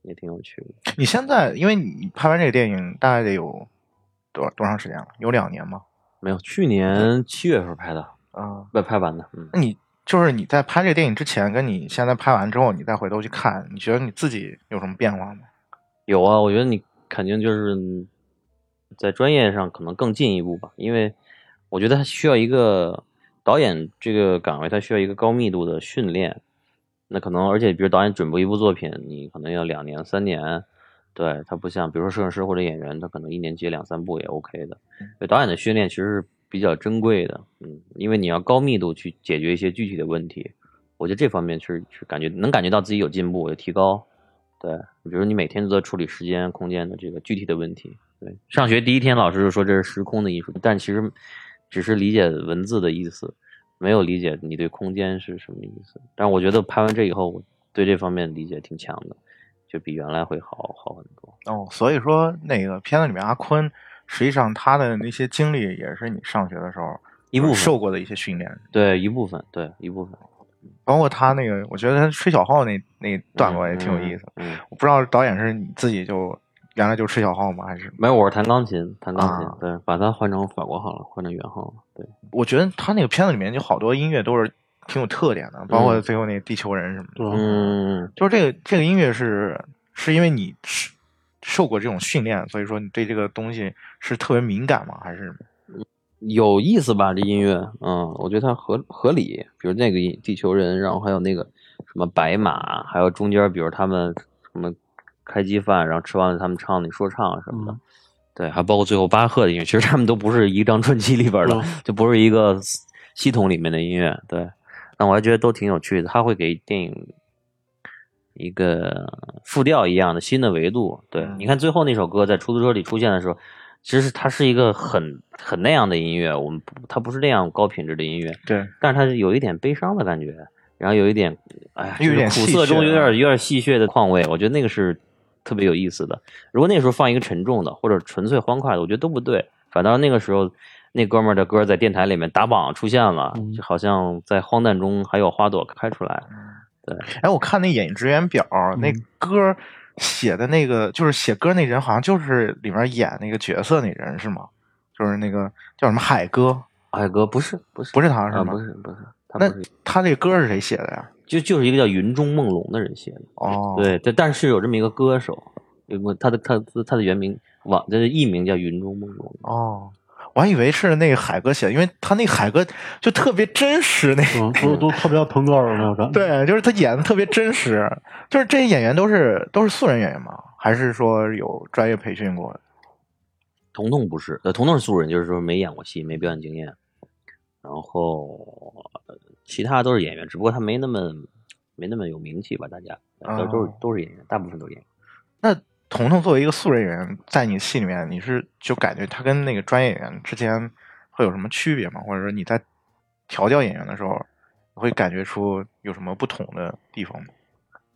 也挺有趣的。你现在，因为你拍完这个电影大概得有多多长时间了？有两年吗？没有，去年七月份拍的啊，外拍完的。嗯，那你就是你在拍这个电影之前，跟你现在拍完之后，你再回头去看，你觉得你自己有什么变化吗？有啊，我觉得你肯定就是在专业上可能更进一步吧，因为我觉得它需要一个。导演这个岗位，它需要一个高密度的训练，那可能，而且比如导演准备一部作品，你可能要两年、三年，对他不像，比如说摄影师或者演员，他可能一年接两三部也 OK 的。对导演的训练其实是比较珍贵的，嗯，因为你要高密度去解决一些具体的问题，我觉得这方面是是感觉能感觉到自己有进步、有提高。对，比如你每天都在处理时间、空间的这个具体的问题。对，上学第一天老师就说这是时空的艺术，但其实。只是理解文字的意思，没有理解你对空间是什么意思。但我觉得拍完这以后，对这方面理解挺强的，就比原来会好好很多。哦，所以说那个片子里面阿坤，实际上他的那些经历也是你上学的时候一部分受过的一些训练。对，一部分，对一部分。包括他那个，我觉得他吹小号那那段落也挺有意思。嗯，我不知道导演是你自己就。原来就吃小号吗？还是没有？我是弹钢琴，弹钢琴。对，把它换成法国号了，换成圆号了。对，我觉得他那个片子里面就好多音乐都是挺有特点的，包括最后那个地球人什么的。嗯，就是这个这个音乐是是因为你是受过这种训练，所以说你对这个东西是特别敏感吗？还是有意思吧？这音乐，嗯，我觉得它合合理。比如那个地球人，然后还有那个什么白马，还有中间，比如他们什么。开机饭，然后吃完了，他们唱那说唱什么的，对，还包括最后巴赫的音乐，其实他们都不是一张专辑里边的，就不是一个系统里面的音乐，对。但我还觉得都挺有趣的，他会给电影一个复调一样的新的维度。对，你看最后那首歌在出租车里出现的时候，其实它是一个很很那样的音乐，我们不，它不是那样高品质的音乐，对，但是它有一点悲伤的感觉，然后有一点，哎呀，有点苦涩中有点有点戏谑的况味，我觉得那个是。特别有意思的，如果那时候放一个沉重的或者纯粹欢快的，我觉得都不对。反倒那个时候，那哥们儿的歌在电台里面打榜出现了，嗯就好像在荒诞中还有花朵开出来。对哎，我看那《演艺职员表》那嗯歌写的那个，就是写歌那人，好像就是里面演那个角色那人是吗？就是那个叫什么海哥，海哥不是不是不是他是啊，吗？不是不是，他那，他那歌是谁写的呀？就就是一个叫云中梦龙的人写的。哦，，对，但但是有这么一个歌手，有他的他的他的原名网这个艺名叫云中梦龙。哦，我还以为是那个海哥写的，因为他那个海哥就特别真实，那嗯，都都特别腾格尔那种感觉。对，就是他演的特别真实。就是这些演员都是都是素人演员吗？还是说有专业培训过的？彤彤不是，呃，彤彤是素人，就是说没演过戏，没表演经验。然后呃其他都是演员，只不过他没那么没那么有名气吧，大家都都是哦都是演员，大部分都是演员。那彤彤作为一个素人演员，在你戏里面，你是就感觉他跟那个专业演员之间会有什么区别吗？或者说你在调教演员的时候，会感觉出有什么不同的地方吗？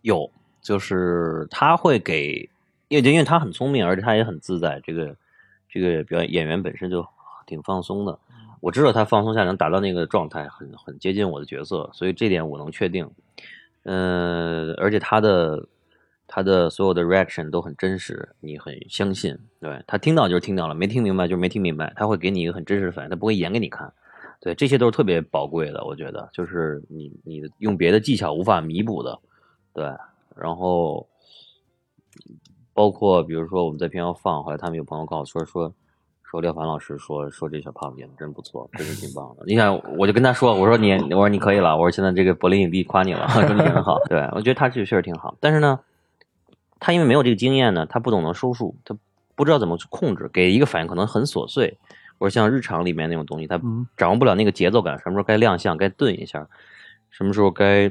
有，就是他会给，因为因为他很聪明，而且他也很自在。这个这个表演演员本身就挺放松的，我知道他放松下能达到那个状态，很很接近我的角色，所以这点我能确定。嗯、而且他的他的所有的 reaction 都很真实，你很相信。对他听到就是听到了，没听明白就是没听明白，他会给你一个很真实的反应，他不会演给你看。对，这些都是特别宝贵的，我觉得，就是你你用别的技巧无法弥补的。对，然后包括比如说我们在片要放，后来他们有朋友告诉我说说说廖凡老师说说这小胖子演的真不错，真是挺棒的。你想，我就跟他说，我说你，我说你可以了，我说现在这个柏林影帝夸你了，说你演的好。对我觉得他这个确实挺好，但是呢，他因为没有这个经验呢，他不懂得收束，他不知道怎么去控制，给一个反应可能很琐碎，或者像日常里面那种东西，他嗯掌握不了那个节奏感，什么时候该亮相，该顿一下，什么时候该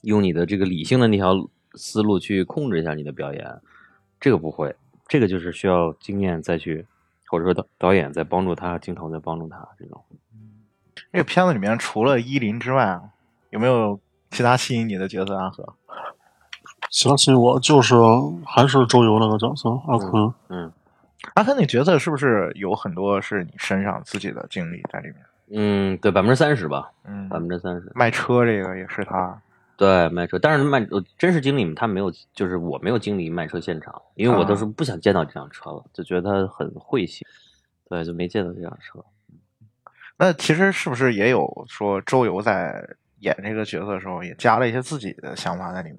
用你的这个理性的那条思路去控制一下你的表演，这个不会，这个就是需要经验再去，或者说导导演在帮助他，镜头在帮助他这种。这个片子里面除了依林之外，有没有其他吸引你的角色？阿和相信我，就是还是周游那个角色阿坤。嗯阿坤那角色是不是有很多是你身上自己的经历在里面？嗯，对，百分之三十吧，嗯百，分之三十。卖车这个也是他。对，卖车，但是卖我真实经历他没有，就是我没有经历卖车现场，因为我都是不想见到这辆车了，就觉得它很晦气，对，就没见到这辆车。那其实是不是也有说周游在演这个角色的时候，也加了一些自己的想法在里面？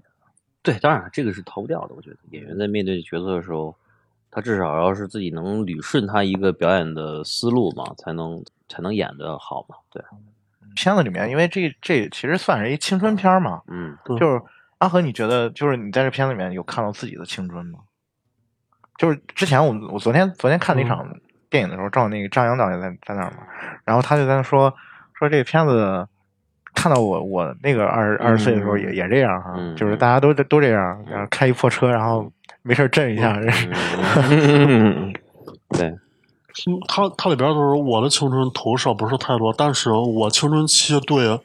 对，当然这个是逃不掉的。我觉得演员在面对角色的时候，他至少要是自己能捋顺他一个表演的思路嘛，才能才能演的好嘛。对，片子里面，因为这这其实算是一青春片儿嘛，嗯，就是阿和，你觉得就是你在这片子里面有看到自己的青春吗？就是之前我我昨天昨天看那场电影的时候，正好那个张扬导演在在那儿嘛，然后他就在那说说这个片子看到我我那个二十二十岁的时候也、也这样哈，嗯就是大家都都这样，然后开一破车，然后没事儿震一下，嗯对，嗯它它里边都是我的青春投射不是太多，但是我青春期对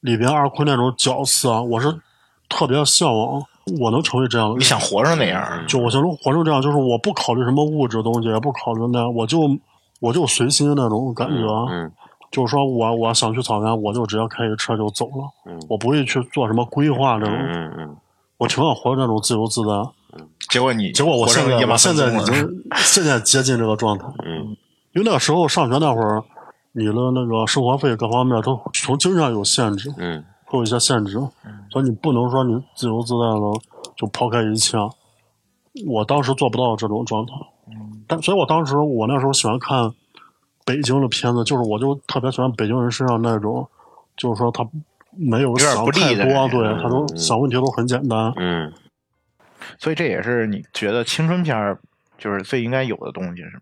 里边二坤那种角色啊，我是特别向往，我能成为这样的人。你想活成那样，就我想说活成这样，就是我不考虑什么物质东西，也不考虑那样，我就我就随心那种感觉。啊嗯就是说我我想去草原，我就直接开一车就走了，嗯我不会去做什么规划这种，嗯嗯我挺想活成那种自由自在。结果你结果我现在现在已经现在接近这个状态，嗯因为那个时候上学那会儿，你的那个生活费各方面都从经济上有限制，嗯会有一些限制，所以你不能说你自由自在的就抛开一切。我当时做不到这种状态，但所以我当时我那时候喜欢看北京的片子，就是我就特别喜欢北京人身上那种，就是说他没有想太多，对他都嗯想问题都很简单。嗯，所以这也是你觉得青春片儿就是最应该有的东西，是吗？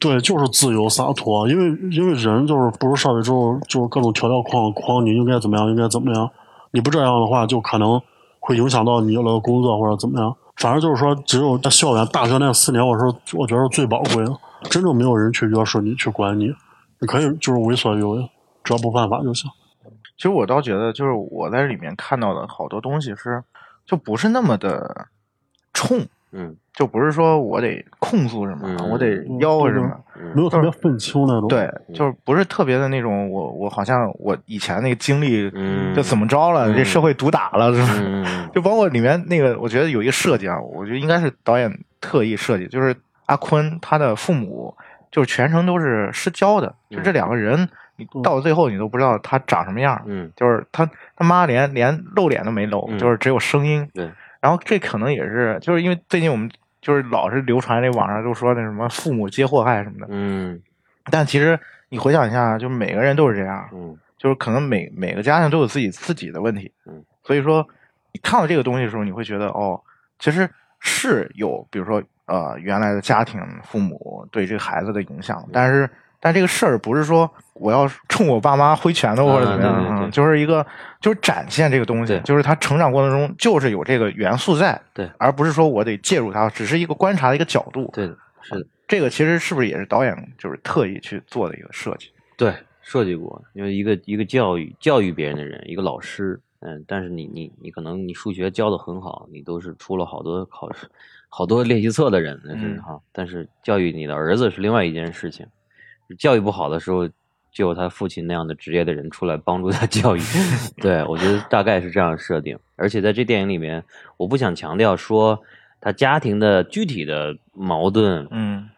对，就是自由洒脱，因为因为人就是步入社会之后，就是各种条条框框，你应该怎么样，应该怎么样，你不这样的话，就可能会影响到你的工作或者怎么样。反正就是说，只有在校园大学那四年，我是我觉得最宝贵的，真正没有人去约束你，去管你，你可以就是为所欲为，只要不犯法就行。其实我倒觉得，就是我在里面看到的好多东西是，就不是那么的冲，嗯就不是说我得控诉什么，嗯我得吆喝什么。嗯没有特别愤青那种。对，就是不是特别的那种，我我好像我以前那个经历嗯就怎么着了，嗯这社会毒打了，是吧？就包括里面那个，我觉得有一个设计啊，我觉得应该是导演特意设计，就是阿坤他的父母就是全程都是失焦的，就这两个人，你到最后你都不知道他长什么样，嗯就是他他妈连连露脸都没露，嗯就是只有声音。对，然后这可能也是就是因为最近我们就是老是流传那网上就说那什么父母皆祸害什么的，嗯。但其实你回想一下，就每个人都是这样，嗯就是可能每每个家庭都有自己自己的问题，嗯，所以说你看到这个东西的时候，你会觉得哦，其实是有，比如说呃原来的家庭父母对这个孩子的影响，但是但这个事儿不是说我要冲我爸妈挥拳头或者怎么样，啊对对对。嗯就是一个就是展现这个东西对，就是他成长过程中就是有这个元素在，对，而不是说我得介入他，只是一个观察的一个角度，对的，是的，这个其实是不是也是导演就是特意去做的一个设计？对，设计过，因为一个一个教育教育别人的人，一个老师，嗯，但是你你你可能你数学教的很好，你都是出了好多考试、好多练习册的人，那是嗯。哈。但是教育你的儿子是另外一件事情，教育不好的时候，就有他父亲那样的职业的人出来帮助他 教育。对我觉得大概是这样设定，而且在这电影里面，我不想强调说他家庭的具体的矛盾，嗯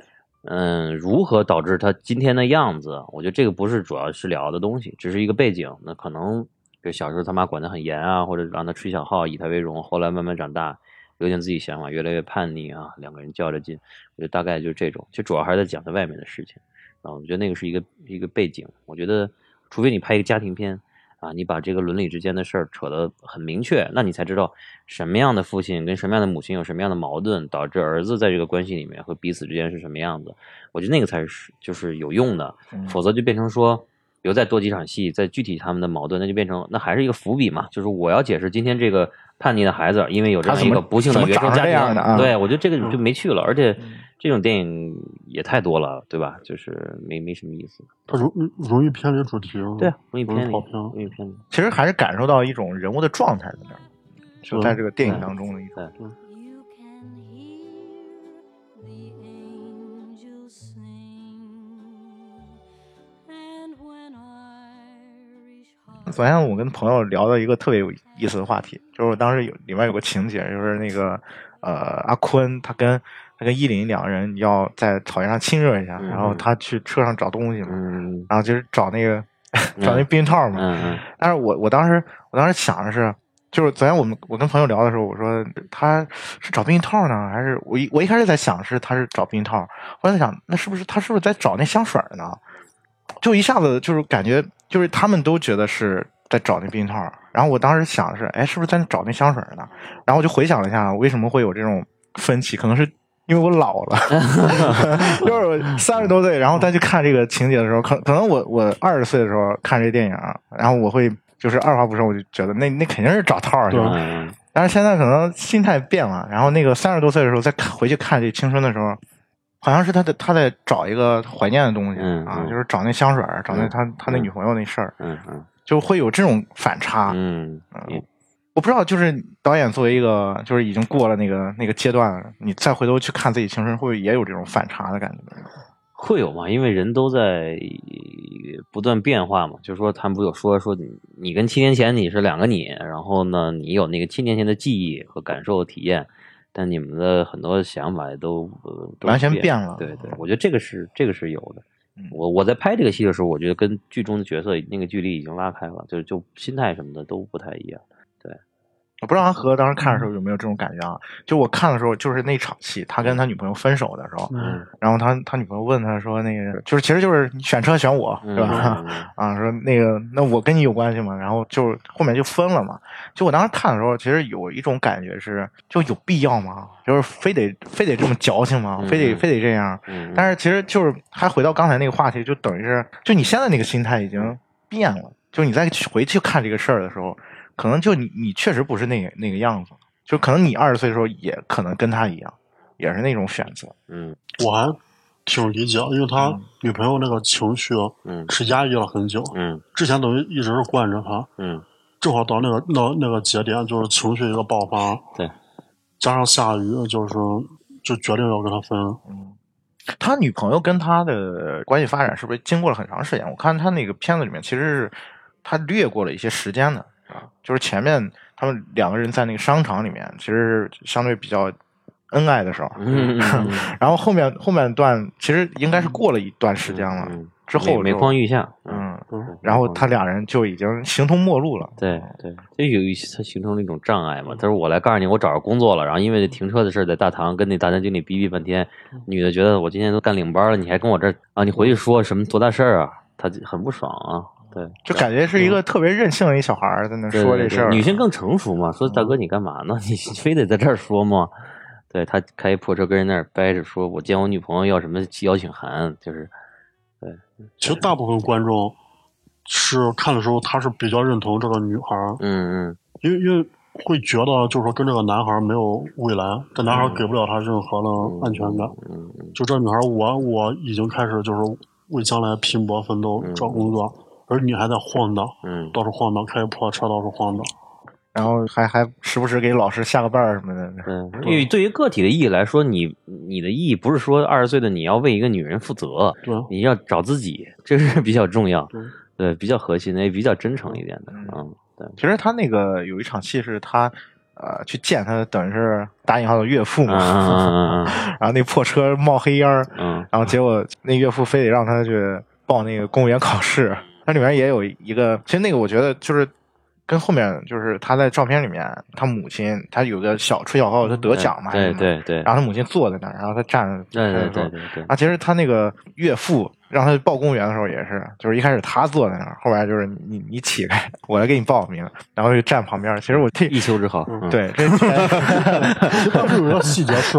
嗯，如何导致他今天的样子？我觉得这个不是主要是聊的东西，只是一个背景。那可能就小时候他妈管得很严啊，或者让他吹小号以他为荣，后来慢慢长大，有点自己想法，越来越叛逆啊，两个人较着劲。我觉得大概就是这种，就主要还是在讲他外面的事情啊。我觉得那个是一个一个背景。我觉得，除非你拍一个家庭片啊，你把这个伦理之间的事儿扯得很明确，那你才知道什么样的父亲跟什么样的母亲有什么样的矛盾，导致儿子在这个关系里面和彼此之间是什么样子。我觉得那个才是就是有用的，嗯否则就变成说，比如再多几场戏，再具体他们的矛盾，那就变成那还是一个伏笔嘛，就是我要解释今天这个叛逆的孩子，因为有这样一个不幸的原生家庭，对我觉得这个就没趣了，而且这种电影也太多了，对吧？就是没没什么意思。它容容易偏离主题。对啊，容易偏离，跑偏容易偏离。其实还是感受到一种人物的状态在那儿，就在这个电影当中的一种。昨天我跟朋友聊到一个特别有意思的话题，就是我当时有里面有个情节，就是那个呃阿坤他跟他跟依林两个人要在草原上亲热一下，嗯然后他去车上找东西嘛，嗯然后就是找那个找那避孕套嘛，但是我我当时我当时想的是，就是昨天我们我跟朋友聊的时候，我说他是找避孕套呢，还是我一我一开始在想是他是找避孕套，后来在想那是不是他是不是在找那香水呢？就一下子就是感觉就是他们都觉得是在找那避孕套，然后我当时想的是，哎，是不是在找那香水呢？然后我就回想了一下，为什么会有这种分歧，可能是因为我老了，就是三十多岁，然后再去看这个情节的时候，可可能我我二十岁的时候看这电影，然后我会就是二话不说，我就觉得那那肯定是找套儿去对了。嗯但是现在可能心态变了，然后那个三十多岁的时候再看回去看这青春的时候，好像是他在他在找一个怀念的东西、啊，嗯嗯就是找那香水儿，找那嗯他他那嗯女朋友那事儿，嗯嗯就会有这种反差。嗯，我不知道，就是导演作为一个就是已经过了那个那个阶段，你再回头去看自己青春，会不会也有这种反差的感觉？会有嘛？因为人都在不断变化嘛。就是说，他们不有说说你你跟七年前你是两个你，然后呢，你有那个七年前的记忆和感受体验，但你们的很多想法也都、呃、都完全变变了对对，我觉得这个是这个是有的嗯。我我在拍这个戏的时候，我觉得跟剧中的角色那个距离已经拉开了，就就心态什么的都不太一样。我不知道他和当时看的时候有没有这种感觉啊？就我看的时候，就是那场戏，他跟他女朋友分手的时候，嗯，然后他他女朋友问他说：“那个就是其实就是你选车选我，嗯对吧？”啊，说那个那我跟你有关系吗？然后就后面就分了嘛。就我当时看的时候，其实有一种感觉是，就有必要吗？就是非得非得这么矫情吗？嗯非得非得这样？嗯，但是其实就是还回到刚才那个话题，就等于是，就你现在那个心态已经变了。就你再去回去看这个事儿的时候，可能就你你确实不是那个那个样子，就可能你二十岁的时候也可能跟他一样，也是那种选择。嗯我还挺理解，因为他嗯女朋友那个情绪嗯是压抑了很久，嗯之前等于一直是惯着他，嗯正好到那个那那个节点，就是情绪一个爆发，对，加上下雨，就是就决定要跟他分。嗯，他女朋友跟他的关系发展是不是经过了很长时间？我看他那个片子里面，其实是他略过了一些时间的，就是前面他们两个人在那个商场里面，其实相对比较恩爱的时候，嗯嗯嗯 然后后面后面段其实应该是过了一段时间了，嗯之后就每每况愈下，嗯，嗯，然后他俩人就已经形同陌路了。对对，这有一他形成了一种障碍嘛。他说：“我来告诉你，我找着工作了，然后因为这停车的事儿，在大堂跟那大堂经理逼逼半天，女的觉得我今天都干领班了，你还跟我这儿啊？你回去说什么多大事儿啊？她就很不爽啊。对，就感觉是一个特别任性的一小孩儿在那说这事儿。女性更成熟嘛，说大哥你干嘛呢？你非得在这儿说吗？对他开一破车跟人那儿掰着说，我见我女朋友要什么邀请函，就是对其实大部分观众是看的时候，他是比较认同这个女孩儿，嗯嗯因为因为会觉得就是说跟这个男孩儿没有未来，这男孩儿给不了他任何的安全感。嗯嗯就这女孩儿，我我已经开始就是为将来拼搏奋斗找工作，而你还在晃荡，嗯，到处晃荡，开着破车到处晃荡。然后还还时不时给老师下个绊儿什么的。对，因为对于个体的意义来说，你你的意义不是说二十岁的你要为一个女人负责，对。你要找自己，这是比较重要，对，对，比较核心的，也比较真诚一点的，嗯，对，其实他那个有一场戏是他呃去见他等于是打引号的岳父嗯嘛，嗯嗯 然后那破车冒黑烟儿，嗯嗯。然后结果那岳父非得让他去报那个公务员考试，它里面也有一个，其实那个我觉得就是跟后面就是他在照片里面，他母亲他有个小吹小号，他得奖嘛，对对对，然后他母亲坐在那儿，然后他站着，对对对对对，啊，其实他那个岳父让他报公务员的时候也是，就是一开始他坐在那儿，后来就是你你起来，我来给你报名，然后就站旁边。其实我这一丘之 貉，嗯，对这其实当时有一个细节是，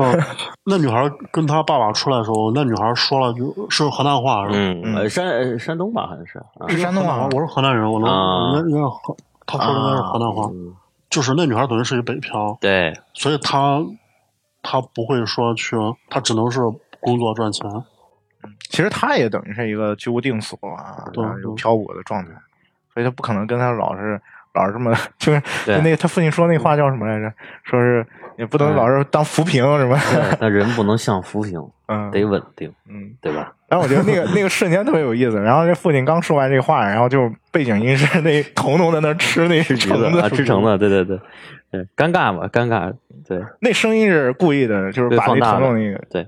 那女孩跟她爸爸出来的时候，那女孩说了句是河南话，是吧？嗯，呃山呃山东吧，好像是，啊。是山东吧我是河南人，我能啊。应该应该河，她说的应该是河南话，嗯就是那女孩等于是一北漂，对，所以她她不会说去，她只能是工作赚钱。其实她也等于是一个居无定所啊，有漂泊的状态，所以她不可能跟她老是老是这么 就是对那个他父亲说那话叫什么来着？说是也不能老是当浮萍什么，对那人不能像浮萍，嗯得稳定，嗯。对吧？然后我觉得那个那个瞬间特别有意思。然后这父亲刚说完这话，然后就背景音是那童童在那吃那吃橙子啊，吃橙子，对对对，对，尴尬嘛，尴尬，对那声音是故意的，就是，把大了童童那个，对，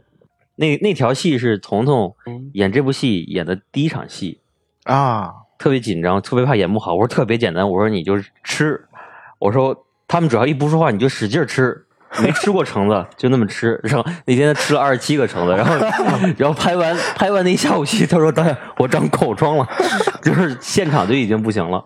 那那条戏是彤彤嗯演这部戏演的第一场戏，啊，特别紧张，特别怕演不好。我说特别简单，我说你就是吃，我说他们只要一不说话，你就使劲吃。没吃过橙子，就那么吃。然后那天他吃了二十七个橙子，然后 然后拍完拍完那一下午戏，他说导演我长口疮了，就是现场就已经不行了。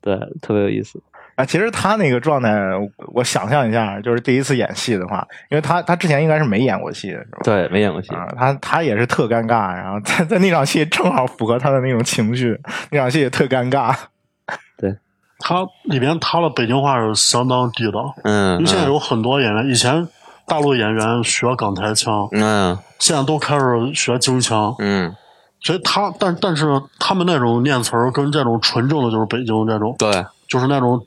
对，特别有意思。啊，其实他那个状态，我我想象一下，就是第一次演戏的话，因为他他之前应该是没演过戏的，是吧？对，没演过戏。啊，他他也是特尴尬，然后在在那场戏正好符合他的那种情绪，那场戏也特尴尬。她里边他的北京话是相当地道，嗯，因为现在有很多演员，以前大陆演员学港台腔，嗯。现在都开始学京腔，嗯，所以他但但是他们那种念词儿跟这种纯正的就是北京这种，对，就是那种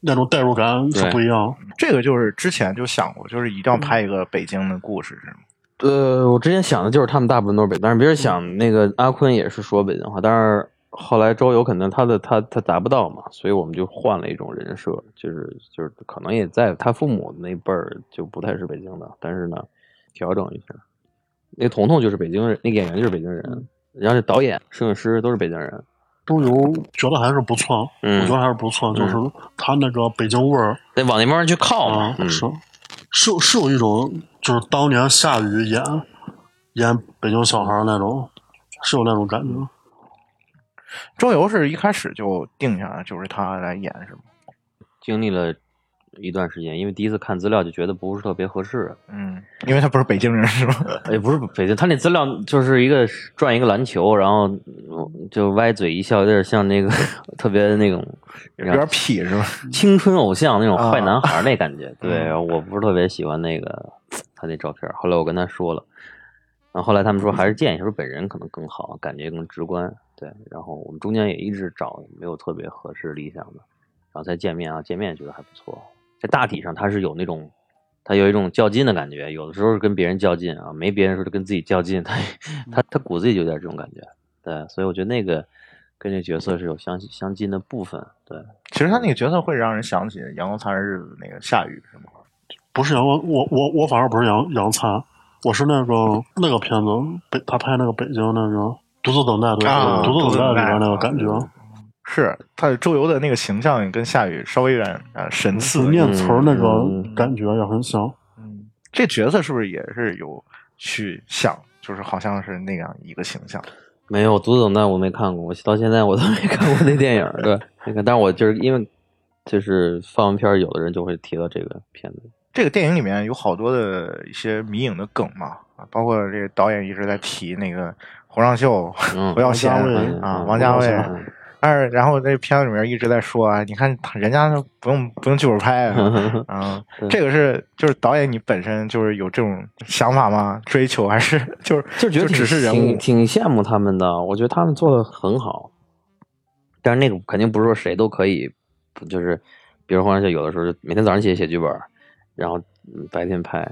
那种代入感是不一样。这个就是之前就想过，就是一定要拍一个北京的故事，是吗？呃，我之前想的就是他们大部分都是北，但是别人想那个阿坤也是说北京话，但是后来周游可能他的他他达不到嘛，所以我们就换了一种人设，就是就是可能也在他父母那辈儿就不太是北京的，但是呢调整一下。那彤彤就是北京人，那个演员就是北京人，然后这导演、摄影师都是北京人。周游觉得还是不错，嗯我觉得还是不错，就是他那个北京味儿得往那方面去靠嘛啊，，嗯，是是有是有一种就是当年夏雨演演北京小孩儿那种，是有那种感觉。周游是一开始就定下来，就是他来演，是吗？经历了一段时间，因为第一次看资料就觉得不是特别合适。嗯，因为他不是北京人，是 吧？也不是北京，他那资料就是一个转一个篮球，然后嗯就歪嘴一笑，有点像那个特别那种有点痞，是吧？青春偶像那种啊坏男孩那感觉。对，嗯我不是特别喜欢那个他那照片。后来我跟他说了，然后后来他们说还是见一下，说本人可能更好，感觉更直观。对，然后我们中间也一直找没有特别合适理想的，然后再见面啊，见面觉得还不错。在大体上他是有那种他有一种较劲的感觉，有的时候是跟别人较劲啊，没别人时候就跟自己较劲，他他他骨子里就有点这种感觉，对，所以我觉得那个跟这角色是有相相近的部分，对，其实他那个角色会让人想起《阳光灿烂日子》那个夏雨，是吗？不是阳光，我我我反而不是杨杨灿，我是那个那个片子北他拍那个北京那个独自等待对，啊独自等待里边那个感觉，是他周游的那个形象跟夏雨稍微有点呃神似就。念词儿那个嗯感觉也很像。嗯，这角色是不是也是有去想，就是好像是那样一个形象？没有《独自等待》我没看过，我到现在我都没看过那电影儿，对，那个，但是我就是因为就是放完片儿，有的人就会提到这个片子，这个电影里面有好多的一些迷影的梗嘛，啊包括这个导演一直在提那个侯尚秀、嗯侯耀贤王家卫啊、嗯王家卫王家，嗯但是然后这片子里面一直在说啊，你看他人家都不用不用剧本拍啊，这个是就是导演你本身就是有这种想法吗？追求还是就是就觉得只是人物？挺挺羡慕他们的，我觉得他们做的很好。但是那个肯定不是说谁都可以，就是比如黄上秀有的时候就每天早上起来写剧本，然后嗯白天拍。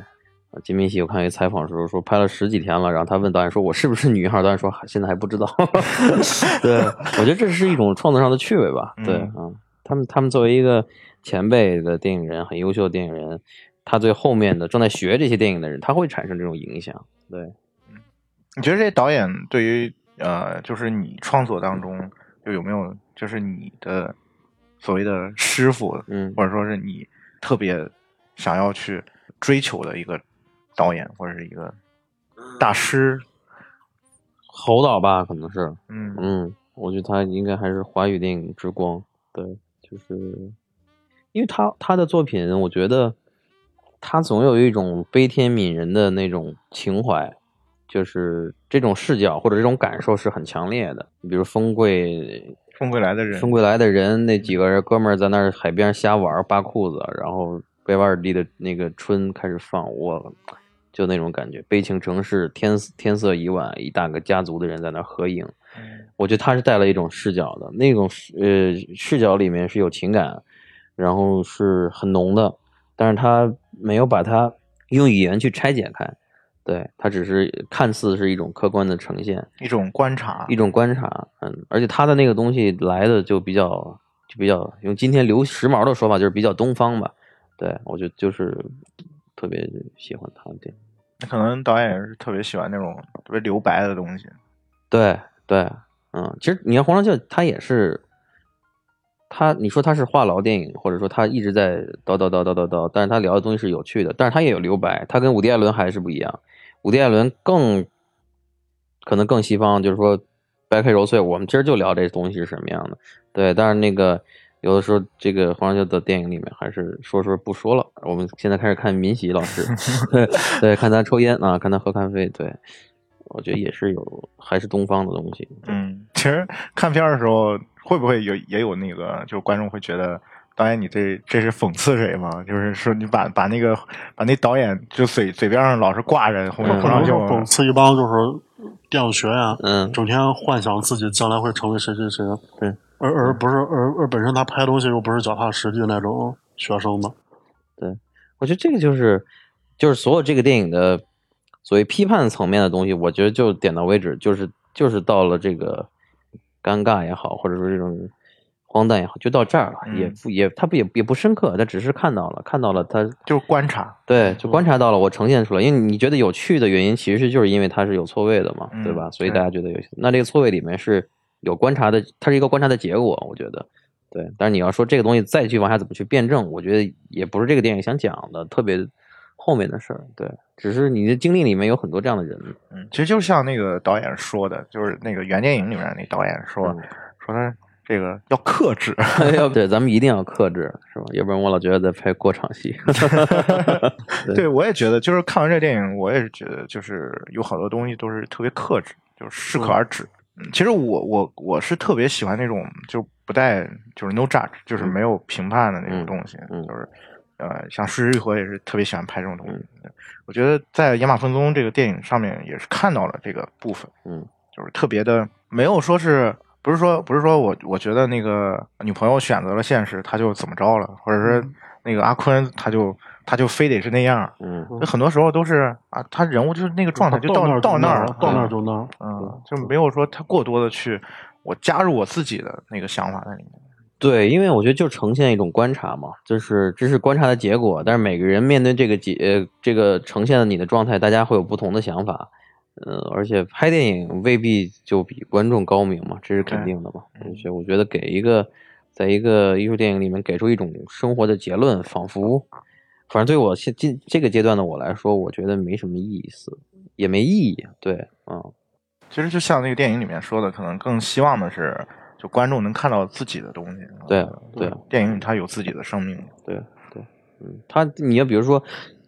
啊金明熙我看一个采访的时候说拍了十几天了，然后他问导演说：“我是不是女一号？”导演说：“现在还不知道。”对，我觉得这是一种创作上的趣味吧。对，嗯嗯，他们他们作为一个前辈的电影人，很优秀的电影人，他对后面的正在学这些电影的人，他会产生这种影响。对，你觉得这导演对于呃，就是你创作当中就有没有就是你的所谓的师傅，嗯或者说是你特别想要去追求的一个导演或者是一个大师？侯导吧，可能是，嗯嗯，我觉得他应该还是华语电影之光。对，就是因为他他的作品，我觉得他总有一种悲天悯人的那种情怀，就是这种视角或者这种感受是很强烈的。比如风贵风贵来的人，风贵来的人那几个人哥们儿在那儿海边瞎玩扒裤子，然后贝瓦尔第的那个春开始放，我就那种感觉，悲情城市天天色已晚，一大个家族的人在那儿合影，嗯。我觉得他是带了一种视角的，那种视呃视角里面是有情感，然后是很浓的，但是他没有把它用语言去拆解开，对他只是看似是一种客观的呈现，一种观察，一种观察，嗯，而且他的那个东西来的就比较就比较用今天流时髦的说法就是比较东方吧，对我觉得就是特别喜欢他的电影，可能导演也是特别喜欢那种特别留白的东西。对对，嗯，其实你看黄长秀他也是。他，你说他是话痨电影，或者说他一直在叨叨叨叨叨叨，但是他聊的东西是有趣的，但是他也有留白，他跟伍迪·艾伦还是不一样。伍迪·艾伦更可能更西方，就是说掰开揉碎，我们今儿就聊这东西是什么样的。对，但是那个有的时候这个黄长秀的电影里面还是说说不说了。我们现在开始看民喜老师，对对，看他抽烟啊，看他喝咖啡，对我觉得也是有还是东方的东西。嗯，其实看片儿的时候，会不会有也有那个，就是观众会觉得，导演你这这是讽刺谁吗？就是说你把把那个把那导演就嘴嘴边上老是挂着红嗯红长袖，可能是讽刺一帮就是电影学院，嗯整天幻想自己将来会成为谁谁谁，对，而而不是而而本身他拍东西又不是脚踏实地那种学生嘛，对。我觉得这个就是就是所有这个电影的所谓批判层面的东西，我觉得就点到为止，就是就是到了这个尴尬也好，或者说这种荒诞也好，就到这儿了，嗯也不也他不也也不深刻，他只是看到了看到了他就是观察。对，就观察到了，我呈现出来，因为你觉得有趣的原因，其实就是因为它是有错位的嘛，嗯对吧？所以大家觉得有趣。那这个错位里面是有观察的，它是一个观察的结果，我觉得。对，但是你要说这个东西再去往下怎么去辩证，我觉得也不是这个电影想讲的特别后面的事儿。对，只是你的经历里面有很多这样的人。嗯，其实就像那个导演说的，就是那个原电影里面那导演说、嗯说他这个要克制。要 对，咱们一定要克制，是吧？要不然我老觉得在拍过场戏。对对，我也觉得，就是看完这电影，我也是觉得，就是有好多东西都是特别克制，就是适可而止。嗯其实我我我是特别喜欢那种就不带就是 no judge，就是没有评判的那种嗯东西，嗯就是呃，像《失之愈合》也是特别喜欢拍这种东西。我觉得在《野马分鬃》这个电影上面也是看到了这个部分，嗯就是特别的没有说是不是说不是说我我觉得那个女朋友选择了现实，他就怎么着了，或者说那个阿坤他就他就非得是那样。嗯就很多时候都是啊，他人物就是那个状态，就到到那儿到那儿到那儿嗯就那儿。嗯，就没有说他过多的去我加入我自己的那个想法在里面。对，因为我觉得就呈现一种观察嘛，就是这是观察的结果，但是每个人面对这个结呃这个呈现的你的状态，大家会有不同的想法，呃，而且拍电影未必就比观众高明嘛，这是肯定的嘛。而且我觉得给一个在一个艺术电影里面给出一种生活的结论，仿佛反正对我现今这个阶段的我来说，我觉得没什么意思，也没意义。对，嗯，其实就像那个电影里面说的，可能更希望的是，就观众能看到自己的东西。对呃对电影它有自己的生命。对对，嗯，他你要比如说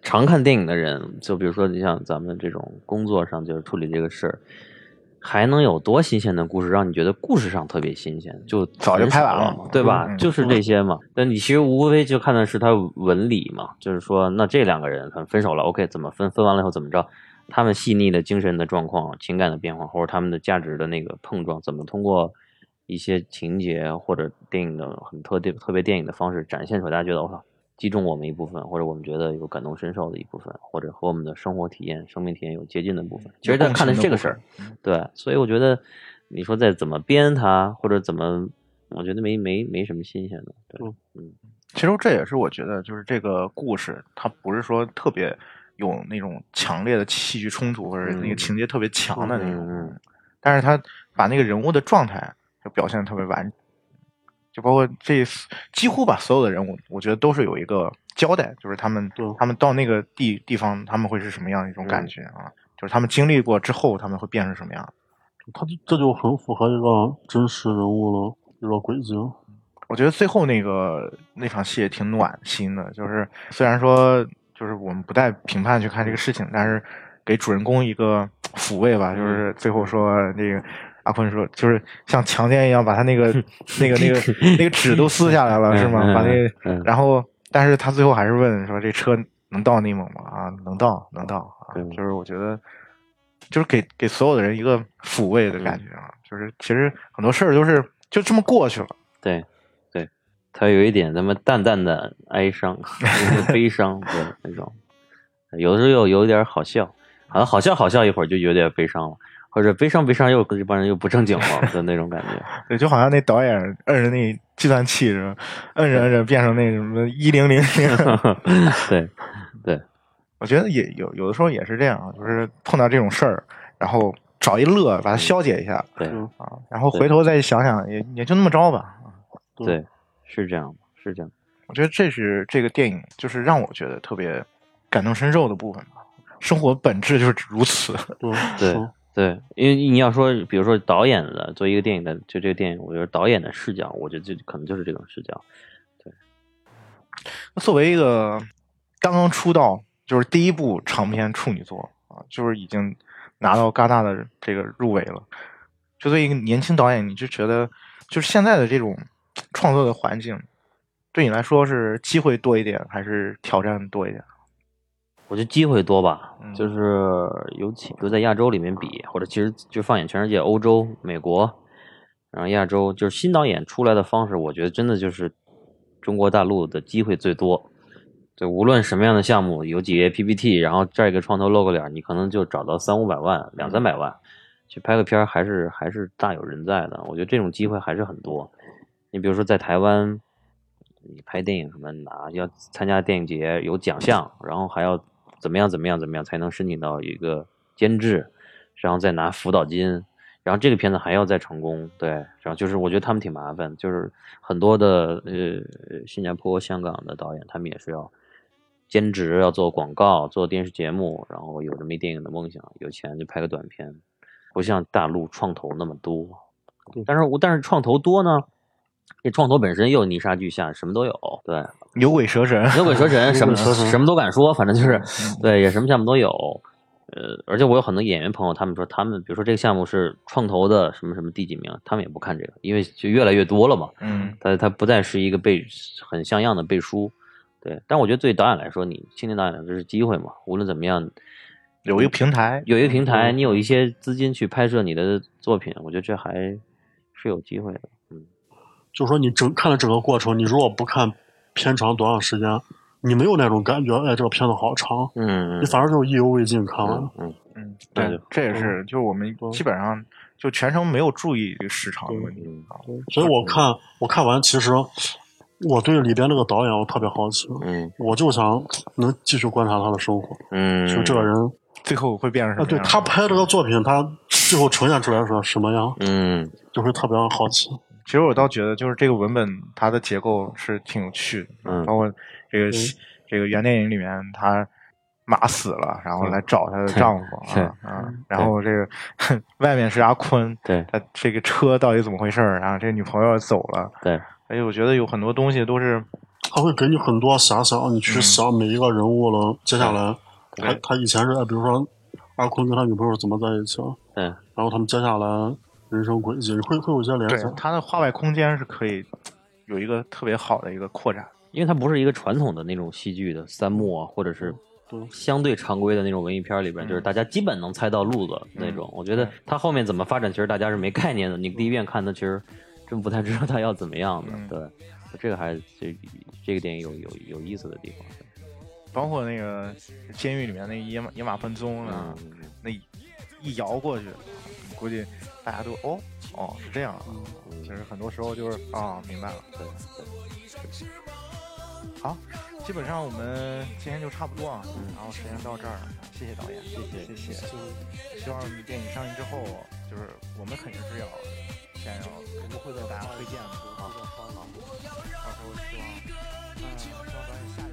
常看电影的人，就比如说你像咱们这种工作上就是处理这个事儿，还能有多新鲜的故事让你觉得故事上特别新鲜？就早就拍完了嘛，对吧？嗯就是这些嘛。但你其实无非就看的是他文理嘛，就是说那这两个人可能分手了，OK，怎么分？分完了以后怎么着？他们细腻的精神的状况、情感的变化，或者他们的价值的那个碰撞，怎么通过一些情节或者电影的很特定特别电影的方式展现出来，大家觉得我操，击中我们一部分，或者我们觉得有感同身受的一部分，或者和我们的生活体验、生命体验有接近的部分。其实他看的是这个事儿，对，所以我觉得你说再怎么编它，或者怎么，我觉得没没没什么新鲜的。对，嗯其实这也是我觉得，就是这个故事，它不是说特别有那种强烈的戏剧冲突，或者那个嗯情节特别强的那种，但是他把那个人物的状态就表现的特别完整，就包括这几乎把所有的人物，我觉得都是有一个交代，就是他们对他们到那个地地方，他们会是什么样的一种感嗯觉啊？就是他们经历过之后，他们会变成什么样？他就这就很符合一个真实人物的一个轨迹。我觉得最后那个那场戏也挺暖心的，就是虽然说就是我们不带评判去看这个事情，但是给主人公一个抚慰吧，就是最后说那个阿坤说，就是像强奸一样把他那个 那个那个 那个纸都撕下来了，是吗？嗯把那然后，但是他最后还是问说这车能到内蒙吗？啊，能到，能到啊对，就是我觉得。就是给给所有的人一个抚慰的感觉啊，就是其实很多事儿都是就这么过去了，对对，他有一点咱们淡淡的哀伤、悲伤对那种，有的时候又有点好笑，好像好笑好笑一会儿就有点悲伤了，或者悲伤悲伤又这帮人又不正经了的那种感觉。对，就好像那导演摁着那计算器是吧？摁着摁着变成那什么一零零零。对 对，我觉得也有有的时候也是这样，就是碰到这种事儿，然后找一乐把它消解一下对嗯啊，然后回头再想想，也也就那么着吧。对，是这样，是这样。我觉得这是这个电影就是让我觉得特别感同身受的部分吧。生活本质就是如此。对对，因为你要说，比如说导演的做一个电影的，就这个电影，我觉得导演的视角，我觉得就可能就是这种视角。对，那作为一个刚刚出道，就是第一部长篇处女作啊，就是已经拿到戛纳的这个入围了。就作为一个年轻导演，你就觉得就是现在的这种创作的环境，对你来说是机会多一点，还是挑战多一点？我觉得机会多吧，嗯就是尤其比如在亚洲里面比，或者其实就放眼全世界，欧洲、美国，然后亚洲，就是新导演出来的方式，我觉得真的就是中国大陆的机会最多。对，无论什么样的项目，有几页 PPT，然后这儿一个创投露个脸，你可能就找到三五百万、两三百万，去拍个片儿，还是还是大有人在的。我觉得这种机会还是很多。你比如说在台湾，你拍电影什么拿要参加电影节有奖项，然后还要怎么样怎么样怎么样才能申请到一个监制，然后再拿辅导金，然后这个片子还要再成功，对，然后就是我觉得他们挺麻烦，就是很多的呃新加坡、香港的导演，他们也是要兼职，要做广告、做电视节目，然后有这么一电影的梦想，有钱就拍个短片，不像大陆创投那么多，但是我但是创投多呢。这创投本身又泥沙俱下，什么都有，对，牛鬼蛇神，牛鬼蛇神，什么什么都敢说，反正就是，对，也什么项目都有。呃，而且我有很多演员朋友，他们说他们，比如说这个项目是创投的什么什么第几名，他们也不看这个，因为就越来越多了嘛。嗯，它它不再是一个背很像样的背书，对。但我觉得对导演来说，你青年导演这是机会嘛，无论怎么样，有一个平台，有一个平台，嗯你有一些资金去拍摄你的作品，我觉得这还是有机会的。嗯，就是说你整看了整个过程，你如果不看片长多长时间，你没有那种感觉，哎，这个片子好长，嗯你反而就是意犹未尽看完嗯。嗯嗯，对对，这也是就是我们对基本上就全程没有注意这个时长的问题。嗯所以我看我看完，其实我对里边那个导演我特别好奇，嗯我就想能继续观察他的生活，嗯，就这个人最后会变成什啊，么样？对他拍这个作品，他最后呈现出来是什么样，嗯就会特别好奇。其实我倒觉得，就是这个文本它的结构是挺有趣的，嗯包括这个、嗯这个原电影里面，他马死了，然后来找她的丈夫对啊啊，然后这个 外面是阿坤，对他这个车到底怎么回事儿？然后这个女朋友走了，对，而且，我觉得有很多东西都是他会给你很多遐想，你去嗯想每一个人物了，接下来他他以前是，哎比如说阿坤跟他女朋友怎么在一起，对，然后他们接下来人生轨迹，你会会有一些联对想。它的画外空间是可以有一个特别好的一个扩展。因为它不是一个传统的那种戏剧的三幕啊，或者是对相对常规的那种文艺片里边，嗯就是大家基本能猜到路子那种。我觉得它后面怎么发展，其实大家是没概念的。你第一遍看它，其实真不太知道它要怎么样的。嗯对，这个还这这个电影有有有意思的地方。包括那个监狱里面那野马野马分鬃啊，嗯，那一一摇过去，估计大家都哦哦是这样啊，嗯。其实很多时候就是啊、明白了。对对，好，基本上我们今天就差不多啊，然后时间到这儿了，谢谢导演，谢谢。谢谢，希望电影上映之后，就是我们肯定是要先要肯定会为大家推荐的，好好好，到时候希望，嗯、希望导演下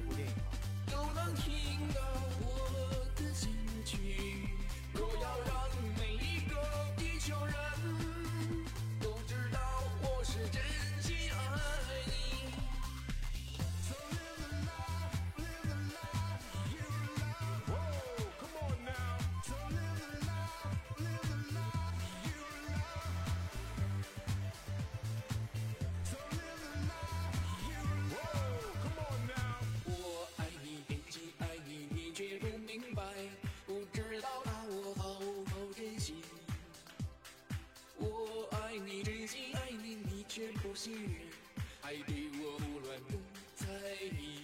还对我胡乱的猜疑。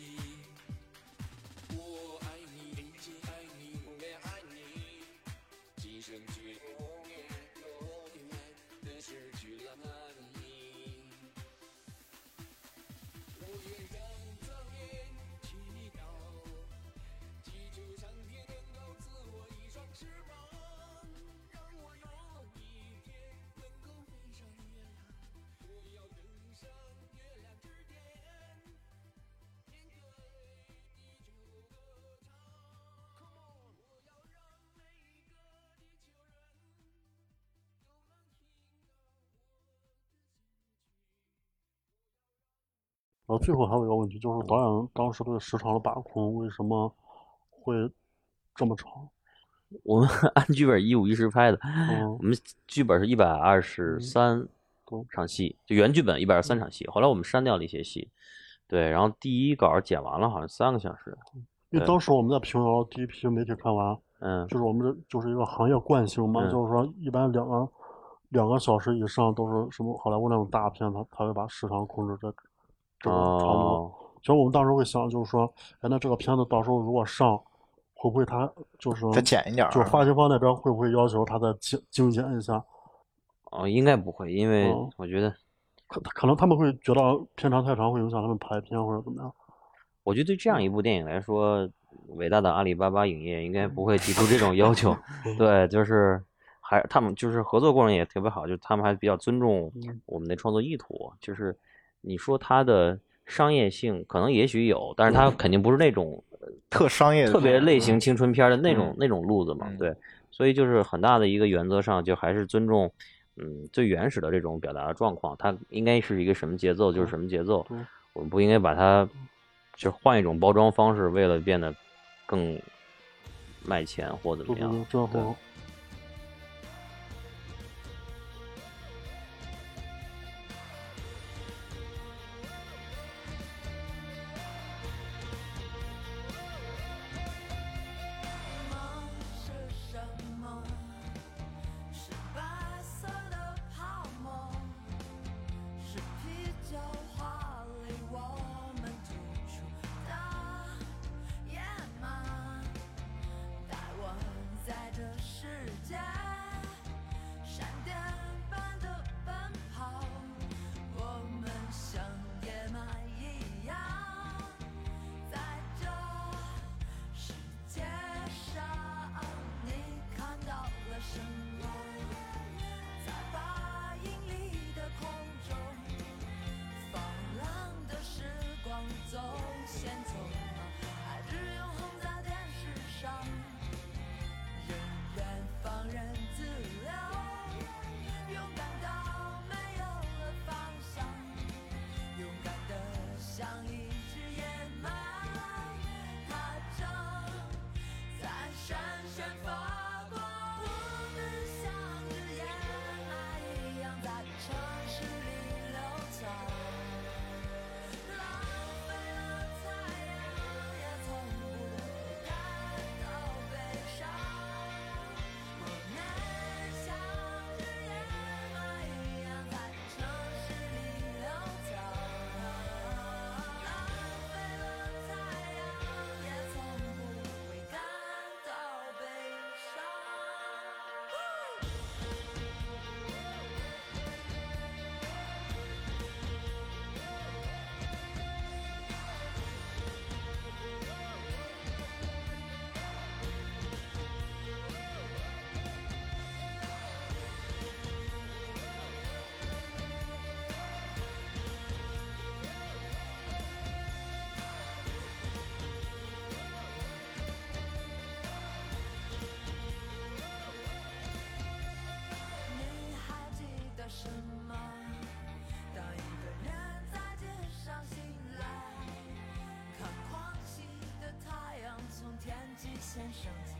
然后最后还有一个问题，就是导演当时对时长的把控为什么会这么长？我们按剧本一五一十拍的，嗯我们剧本是一百二十三对场戏，就原剧本一百二十三场戏，后来我们删掉了一些戏。对，然后第一稿剪完了，好像三个小时。因为当时我们在平遥第一批媒体看完，嗯就是我们这就是一个行业惯性嘛，嗯就是说一般两个两个小时以上都是什么好莱坞那种大片，它它会把时长控制在这个长度。哦，其实我们当时会想，就是说，哎，那这个片子到时候如果上，会不会他就是再剪一点儿就是发行方那边会不会要求他再精精简一下？哦，应该不会，因为哦我觉得，可可能他们会觉得片长太长会影响他们排片或者怎么样。我觉得对这样一部电影来说，伟大的阿里巴巴影业应该不会提出这种要求。对，就是还他们就是合作过程也特别好，就是他们还比较尊重嗯我们的创作意图。就是你说它的商业性可能也许有，但是它肯定不是那种特商业的特别类型青春片的那种嗯那种路子嘛。嗯对，所以就是很大的一个原则上，就还是尊重。嗯，最原始的这种表达的状况，它应该是一个什么节奏就是什么节奏对，我们不应该把它就换一种包装方式，为了变得更卖钱或怎么样对先生